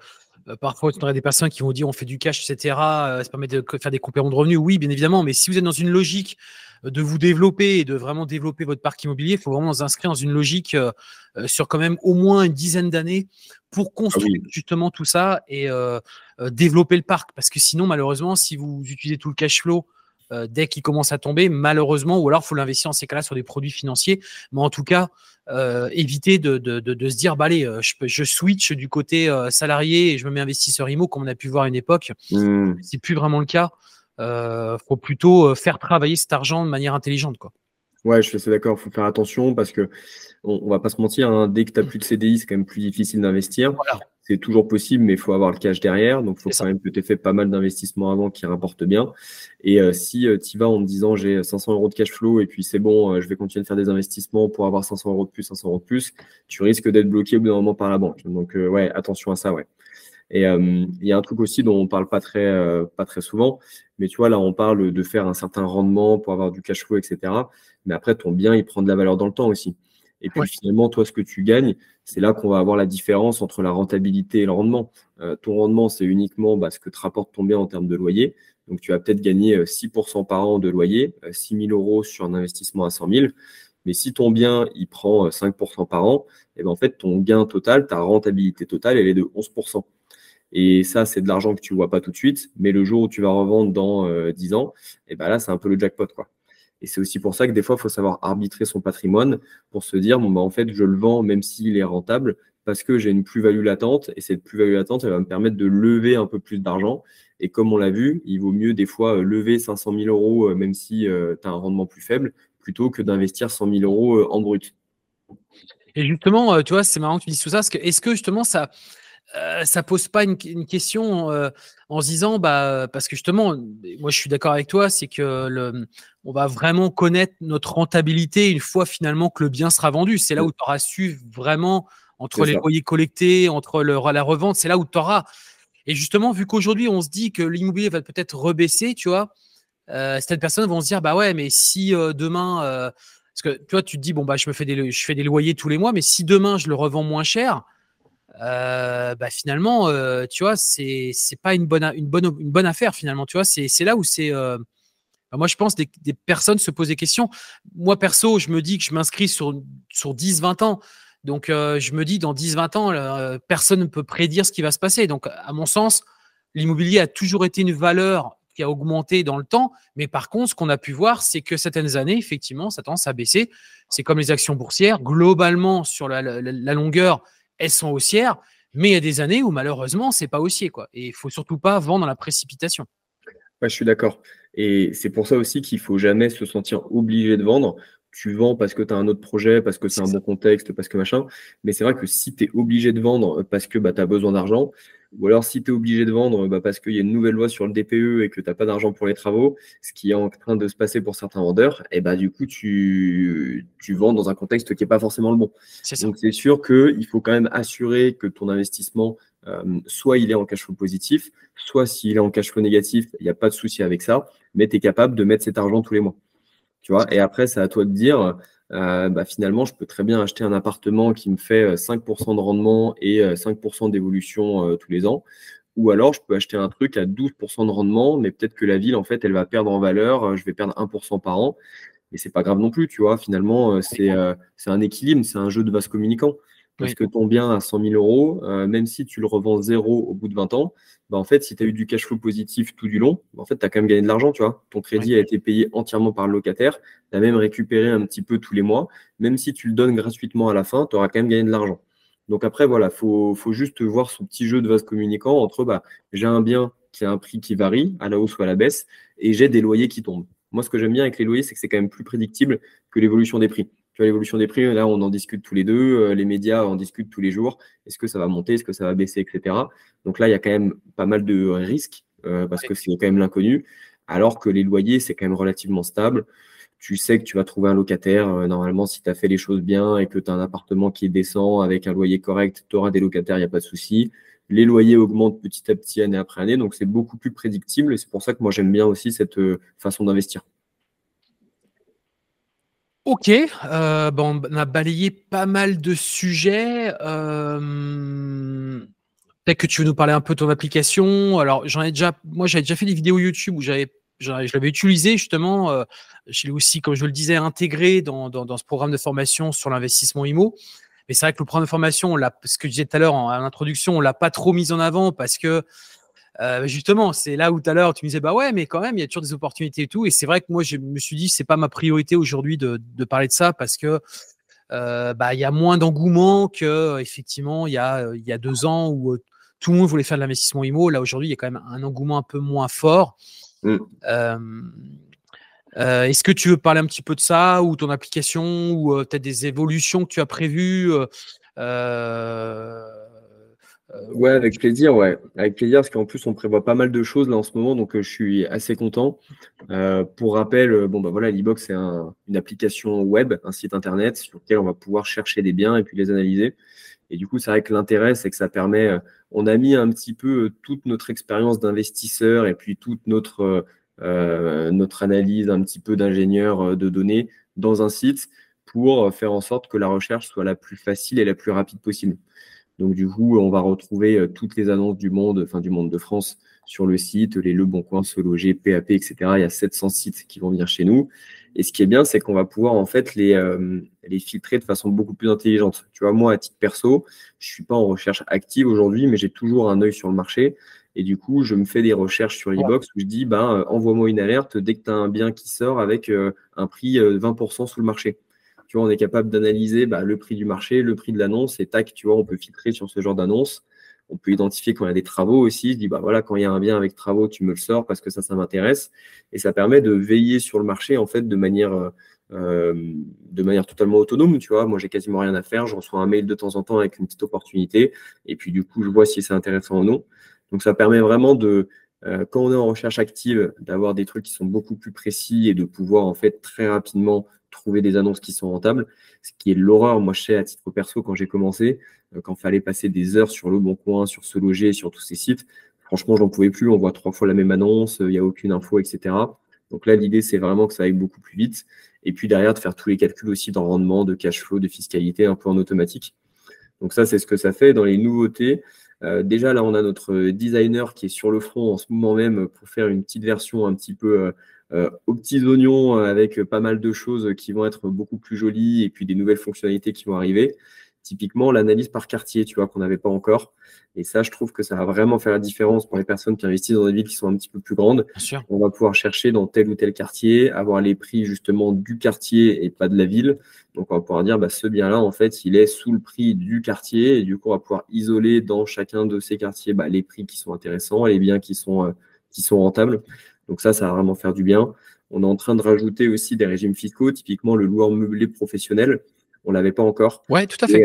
parfois, tu aurais des personnes qui vont dire on fait du cash, etc. Euh, ça permet de faire des compléments de revenus. Oui, bien évidemment. Mais si vous êtes dans une logique euh, de vous développer et de vraiment développer votre parc immobilier, il faut vraiment vous inscrire dans une logique sur quand même au moins une dizaine d'années pour construire ah justement tout ça et développer le parc. Parce que sinon, malheureusement, si vous utilisez tout le cash flow dès qu'il commence à tomber, malheureusement, ou alors il faut l'investir en ces cas-là sur des produits financiers. Mais en tout cas, euh, éviter de, de, de, se dire bah allez euh, je, je switch du côté euh, salarié et je me mets investisseur IMO comme on a pu voir à une époque. Mmh. c'est plus vraiment le cas. Euh, faut plutôt faire travailler cet argent de manière intelligente quoi. Ouais je suis assez d'accord. Faut faire attention parce que on, on va pas se mentir hein, dès que tu n'as plus de CDI c'est quand même plus difficile d'investir. Voilà c'est toujours possible, mais il faut avoir le cash derrière. Donc, il faut quand même que tu aies fait pas mal d'investissements avant qui rapportent bien. Et euh, si euh, tu vas en me disant j'ai 500 euros de cash flow et puis c'est bon, euh, je vais continuer de faire des investissements pour avoir 500 euros de plus, 500 euros de plus, tu risques d'être bloqué au bout d'un moment par la banque. Donc, ouais, attention à ça, ouais. Et il y a un truc aussi dont on parle pas très, pas très souvent, mais tu vois, là, on parle de faire un certain rendement pour avoir du cash flow, etc. Mais après, ton bien, il prend de la valeur dans le temps aussi. Et puis finalement, toi, ce que tu gagnes, c'est là qu'on va avoir la différence entre la rentabilité et le rendement. Euh, ton rendement, c'est uniquement bah, ce que te rapporte ton bien en termes de loyer. Donc, tu vas peut-être gagner 6% euh, par an de loyer, 6 euh, 000 euros sur un investissement à 100 000. Mais si ton bien, il prend 5% par an, et eh ben, en fait, ton gain total, ta rentabilité totale, elle est de 11%. Et ça, c'est de l'argent que tu ne vois pas tout de suite. Mais le jour où tu vas revendre dans 10 ans, et eh ben là, c'est un peu le jackpot. Quoi. Et c'est aussi pour ça que des fois, il faut savoir arbitrer son patrimoine pour se dire, bon, bah, en fait, je le vends même s'il est rentable parce que j'ai une plus-value latente et cette plus-value latente, elle va me permettre de lever un peu plus d'argent. Et comme on l'a vu, il vaut mieux des fois euh, lever 500 000 euros, euh, même si euh, tu as un rendement plus faible, plutôt que d'investir 100 000 euros en brut. Et justement, tu vois, c'est marrant que tu dises tout ça, est-ce que justement ça, euh, ça pose pas une, question euh, en se disant, bah, parce que justement, moi je suis d'accord avec toi, c'est que le, on va vraiment connaître notre rentabilité une fois finalement que le bien sera vendu. C'est là où tu auras su vraiment, entre les loyers collectés, entre le, la revente, c'est là où tu auras. Et justement, vu qu'aujourd'hui on se dit que l'immobilier va peut-être rebaisser, tu vois, euh, certaines personnes vont se dire, bah ouais, mais si demain, parce que tu vois, tu te dis, bon, bah, je me fais des, je fais des loyers tous les mois, mais si demain je le revends moins cher, euh, bah finalement, euh, tu vois, c'est pas une bonne une bonne une bonne affaire finalement. Tu vois, c'est là où c'est euh, bah, moi je pense des, des personnes se posent des questions. Moi perso, je me dis que je m'inscris sur sur 10 20 ans. Donc je me dis dans 10 20 ans, personne ne peut prédire ce qui va se passer. Donc à mon sens, l'immobilier a toujours été une valeur qui a augmenté dans le temps. Mais par contre, ce qu'on a pu voir, c'est que certaines années, effectivement, ça tendance à baisser. C'est comme les actions boursières. Globalement, sur la longueur, elles sont haussières, mais il y a des années où malheureusement, c'est pas haussier. Quoi. Et il faut surtout pas vendre dans la précipitation. je suis d'accord. Et c'est pour ça aussi qu'il faut jamais se sentir obligé de vendre. Tu vends parce que tu as un autre projet, parce que c'est un bon contexte, parce que machin. Mais c'est vrai que si tu es obligé de vendre parce que bah, tu as besoin d'argent, Ou alors, si tu es obligé de vendre bah, parce qu'il y a une nouvelle loi sur le DPE et que tu n'as pas d'argent pour les travaux, ce qui est en train de se passer pour certains vendeurs, et bah, du coup, tu, tu vends dans un contexte qui n'est pas forcément le bon. Donc, c'est sûr qu'il faut quand même assurer que ton investissement, euh, soit il est en cash flow positif, soit s'il est en cash flow négatif, il n'y a pas de souci avec ça, mais tu es capable de mettre cet argent tous les mois. Tu vois? Et après, c'est à toi de dire, euh, bah, finalement, je peux très bien acheter un appartement qui me fait 5% euh, de rendement et 5% euh, d'évolution tous les ans. Ou alors, je peux acheter un truc à 12% de rendement, mais peut-être que la ville, en fait, elle va perdre en valeur. Je vais perdre 1% par an. Et c'est pas grave non plus, tu vois. Finalement, c'est un équilibre, c'est un jeu de vase communicant. Parce que ton bien à 100 000 euros, même si tu le revends zéro au bout de 20 ans, bah, en fait, si tu as eu du cash flow positif tout du long, bah, en fait, tu as quand même gagné de l'argent, tu vois. Ton crédit a été payé entièrement par le locataire, tu as même récupéré un petit peu tous les mois. Même si tu le donnes gratuitement à la fin, tu auras quand même gagné de l'argent. Donc après, voilà, il faut, faut, juste voir ce petit jeu de vase communicant entre bah, j'ai un bien qui a un prix qui varie, à la hausse ou à la baisse, et j'ai des loyers qui tombent. Moi, ce que j'aime bien avec les loyers, c'est que c'est quand même plus prédictible que l'évolution des prix l'évolution des prix, là, on en discute tous les deux. Euh, les médias en discutent tous les jours. Est-ce que ça va monter? Est-ce que ça va baisser? Etc. Donc là, il y a quand même pas mal de risques euh, parce que c'est quand même l'inconnu. Alors que les loyers, c'est quand même relativement stable. Tu sais que tu vas trouver un locataire. Euh, normalement, si tu as fait les choses bien et que tu as un appartement qui est décent avec un loyer correct, tu auras des locataires, il n'y a pas de souci. Les loyers augmentent petit à petit année après année. Donc, c'est beaucoup plus prédictible. Et c'est pour ça que moi, j'aime bien aussi cette façon d'investir. Ok, euh, on a balayé pas mal de sujets. Euh, peut-être que tu veux nous parler un peu de ton application. Alors, j'en ai déjà, moi, j'avais déjà fait des vidéos YouTube où j'avais, je l'avais utilisé justement. Euh, je aussi, comme je le disais, intégré dans, ce programme de formation sur l'investissement IMO. Mais c'est vrai que le programme de formation, on ce que je disais tout à l'heure en, en introduction, on l'a pas trop mis en avant parce que euh, justement, c'est là où tout à l'heure tu me disais bah ouais, mais quand même il y a toujours des opportunités et tout. Et c'est vrai que moi je me suis dit c'est pas ma priorité aujourd'hui de, de, parler de ça parce que euh, bah il y a moins d'engouement que effectivement il y a il y a deux ans où euh, tout le monde voulait faire de l'investissement IMO. Là aujourd'hui il y a quand même un engouement un peu moins fort. Mm. Est-ce que tu veux parler un petit peu de ça ou ton application ou peut-être des évolutions que tu as prévues euh, ouais, avec plaisir, ouais. Avec plaisir, parce qu'en plus, on prévoit pas mal de choses là en ce moment, donc euh, je suis assez content. Euh, pour rappel, bon, bah voilà, l'e-box, c'est une application web, un site internet sur lequel on va pouvoir chercher des biens et puis les analyser. Et du coup, c'est vrai que l'intérêt, c'est que ça permet, on a mis un petit peu toute notre expérience d'investisseur et puis toute notre, notre analyse un petit peu d'ingénieur de données dans un site pour faire en sorte que la recherche soit la plus facile et la plus rapide possible. Donc du coup, on va retrouver euh, toutes les annonces du monde, enfin du monde de France sur le site, les Le Bon Coin, Se Loger, PAP, etc. Il y a 700 sites qui vont venir chez nous. Et ce qui est bien, c'est qu'on va pouvoir en fait les, euh, les filtrer de façon beaucoup plus intelligente. Tu vois, moi, à titre perso, je suis pas en recherche active aujourd'hui, mais j'ai toujours un œil sur le marché. Et du coup, je me fais des recherches sur e-box où je dis, ben, envoie-moi une alerte dès que tu as un bien qui sort avec un prix 20% sous le marché tu vois, on est capable d'analyser bah, le prix du marché, le prix de l'annonce, et tac, tu vois, on peut filtrer sur ce genre d'annonce. On peut identifier quand il y a des travaux aussi. Je dis, bah voilà, quand il y a un bien avec travaux, tu me le sors parce que ça, ça m'intéresse. Et ça permet de veiller sur le marché, en fait, de manière, euh, de manière totalement autonome. Tu vois, moi, j'ai quasiment rien à faire. Je reçois un mail de temps en temps avec une petite opportunité. Et puis, du coup, je vois si c'est intéressant ou non. Donc, ça permet vraiment de, euh, quand on est en recherche active, d'avoir des trucs qui sont beaucoup plus précis et de pouvoir, en fait, très rapidement trouver des annonces qui sont rentables, ce qui est l'horreur. Moi, je sais à titre perso, quand j'ai commencé, euh, quand il fallait passer des heures sur Le Bon Coin, sur Se Loger, sur tous ces sites, franchement, j'en pouvais plus. On voit trois fois la même annonce, il n'y a aucune info, etc. Donc là, l'idée, c'est vraiment que ça aille beaucoup plus vite. Et puis derrière, de faire tous les calculs aussi dans rendement, de cash flow, de fiscalité, un peu en automatique. Donc ça, c'est ce que ça fait. Dans les nouveautés, euh, déjà, là, on a notre designer qui est sur le front en ce moment même pour faire une petite version un petit peu euh, euh, aux petits oignons euh, avec pas mal de choses qui vont être beaucoup plus jolies et puis des nouvelles fonctionnalités qui vont arriver. Typiquement, l'analyse par quartier, tu vois, qu'on n'avait pas encore. Et ça, je trouve que ça va vraiment faire la différence pour les personnes qui investissent dans des villes qui sont un petit peu plus grandes. On va pouvoir chercher dans tel ou tel quartier, avoir les prix justement du quartier et pas de la ville. Donc, on va pouvoir dire, bah, ce bien-là, en fait, il est sous le prix du quartier. Et du coup, on va pouvoir isoler dans chacun de ces quartiers bah, les prix qui sont intéressants, les biens qui sont, euh, qui sont rentables. Donc ça, ça va vraiment faire du bien. On est en train de rajouter aussi des régimes fiscaux, typiquement le loueur meublé professionnel. On l'avait pas encore. Ouais, tout à fait.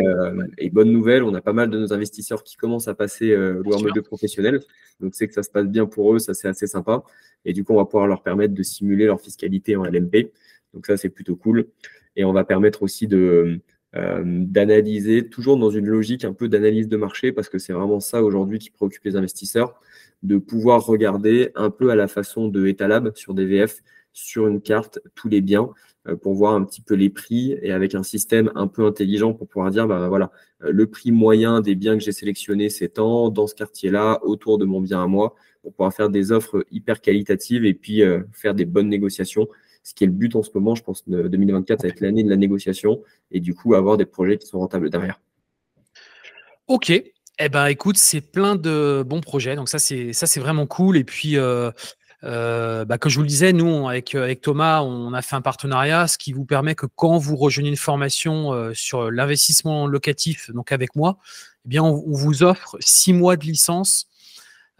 Et, bonne nouvelle, on a pas mal de nos investisseurs qui commencent à passer le mode de professionnel. Donc c'est que ça se passe bien pour eux, ça c'est assez sympa. Et du coup, on va pouvoir leur permettre de simuler leur fiscalité en LMP. Donc ça, c'est plutôt cool. Et on va permettre aussi de euh, d'analyser, toujours dans une logique un peu d'analyse de marché, parce que c'est vraiment ça aujourd'hui qui préoccupe les investisseurs, de pouvoir regarder un peu à la façon de Etalab sur DVF, sur une carte, tous les biens, euh, pour voir un petit peu les prix et avec un système un peu intelligent pour pouvoir dire, bah, voilà, euh, le prix moyen des biens que j'ai sélectionnés, c'est dans ce quartier-là, autour de mon bien à moi, pour pouvoir faire des offres hyper qualitatives et puis faire des bonnes négociations ce qui est le but en ce moment, je pense, de 2024, ça va être l'année de la négociation et du coup avoir des projets qui sont rentables derrière. Ok. Eh ben, écoute, c'est plein de bons projets. Donc ça, c'est ça, c'est vraiment cool. Et puis, euh, euh, bah, comme je vous le disais, nous, avec, avec Thomas, on a fait un partenariat, ce qui vous permet que quand vous rejoignez une formation euh, sur l'investissement locatif, donc avec moi, eh bien, on, vous offre six mois de licence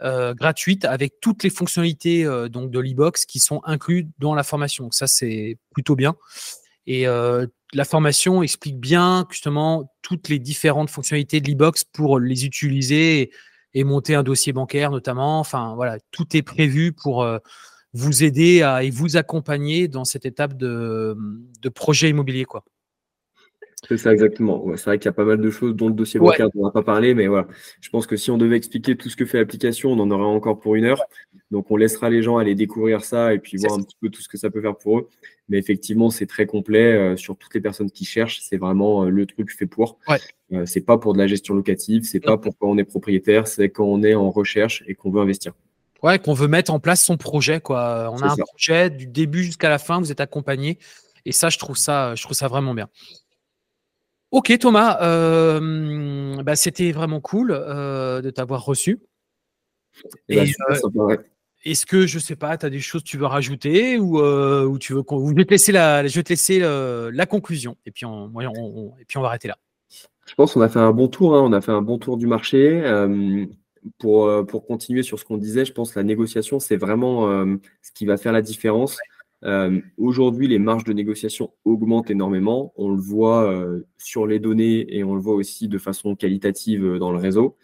euh, gratuite avec toutes les fonctionnalités euh, donc de l'e-box qui sont incluses dans la formation. Ça, c'est plutôt bien. Et euh, la formation explique bien justement toutes les différentes fonctionnalités de l'e-box pour les utiliser et, monter un dossier bancaire notamment. Enfin voilà, tout est prévu pour vous aider et vous accompagner dans cette étape de, de projet immobilier. Quoi. C'est ça exactement. c'est vrai qu'il y a pas mal de choses dont le dossier bancaire dont on va pas parler, mais voilà. Je pense que si on devait expliquer tout ce que fait l'application, on en aurait encore pour une heure. Donc on laissera les gens aller découvrir ça et puis voir un petit peu tout ce que ça peut faire pour eux. Mais effectivement, c'est très complet euh, sur toutes les personnes qui cherchent. C'est vraiment euh, le truc fait pour. Ouais. Euh, c'est pas pour de la gestion locative, c'est pas pour quand on est propriétaire, c'est quand on est en recherche et qu'on veut investir. Ouais, qu'on veut mettre en place son projet. Quoi. On a un projet du début jusqu'à la fin, vous êtes accompagné. Et ça, je trouve ça, je trouve ça vraiment bien. Ok Thomas, euh, bah, c'était vraiment cool euh, de t'avoir reçu. Eh ben, euh, est-ce que, je sais pas, tu as des choses que tu veux rajouter ou, tu veux je vais te laisser, la, je laisser la conclusion et puis, on, et puis on va arrêter là. Je pense qu'on a fait un bon tour, hein. on a fait un bon tour du marché. pour, pour continuer sur ce qu'on disait, je pense que la négociation, c'est vraiment ce qui va faire la différence. Euh, aujourd'hui, les marges de négociation augmentent énormément. On le voit euh, sur les données et on le voit aussi de façon qualitative euh, dans le réseau.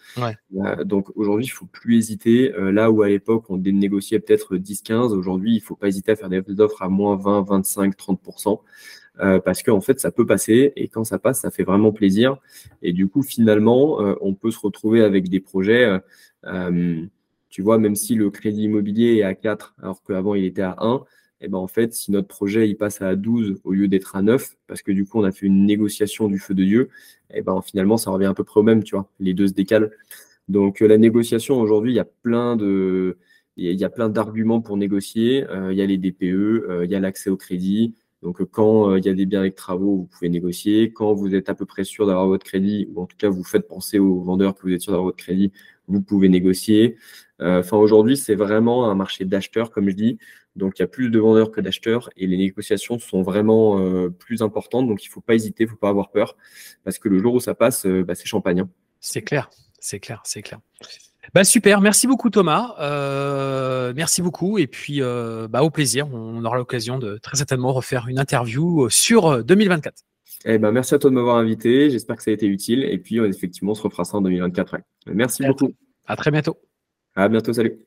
donc aujourd'hui, il ne faut plus hésiter. là où à l'époque, on négociait peut-être 10-15, aujourd'hui, il ne faut pas hésiter à faire des offres à moins 20, 25, 30%. parce qu'en fait, ça peut passer et quand ça passe, ça fait vraiment plaisir. Et du coup, finalement, on peut se retrouver avec des projets. tu vois, même si le crédit immobilier est à 4 alors qu'avant il était à 1, et eh ben en fait, si notre projet il passe à 12 au lieu d'être à 9, parce que du coup on a fait une négociation du feu de Dieu, et eh ben finalement ça revient à peu près au même, tu vois. Les deux se décalent. Donc euh, la négociation aujourd'hui, il y a plein de il y a plein d'arguments pour négocier. Euh, il y a les DPE, euh, il y a l'accès au crédit. Donc quand il y a des biens avec travaux, vous pouvez négocier. Quand vous êtes à peu près sûr d'avoir votre crédit, ou en tout cas vous faites penser aux vendeurs que vous êtes sûr d'avoir votre crédit, vous pouvez négocier. Enfin aujourd'hui, c'est vraiment un marché d'acheteurs, comme je dis. Donc, il y a plus de vendeurs que d'acheteurs et les négociations sont vraiment euh, plus importantes. Donc, il ne faut pas hésiter, il ne faut pas avoir peur parce que le jour où ça passe, euh, bah, c'est champagne. Hein. C'est clair, c'est clair, c'est clair. Bah, super, merci beaucoup Thomas. Euh, merci beaucoup et puis bah, au plaisir. On aura l'occasion de très certainement refaire une interview sur 2024. Eh ben, merci à toi de m'avoir invité. J'espère que ça a été utile. Et puis, effectivement, on se refera ça en 2024. Merci beaucoup. À très bientôt. À bientôt. Salut.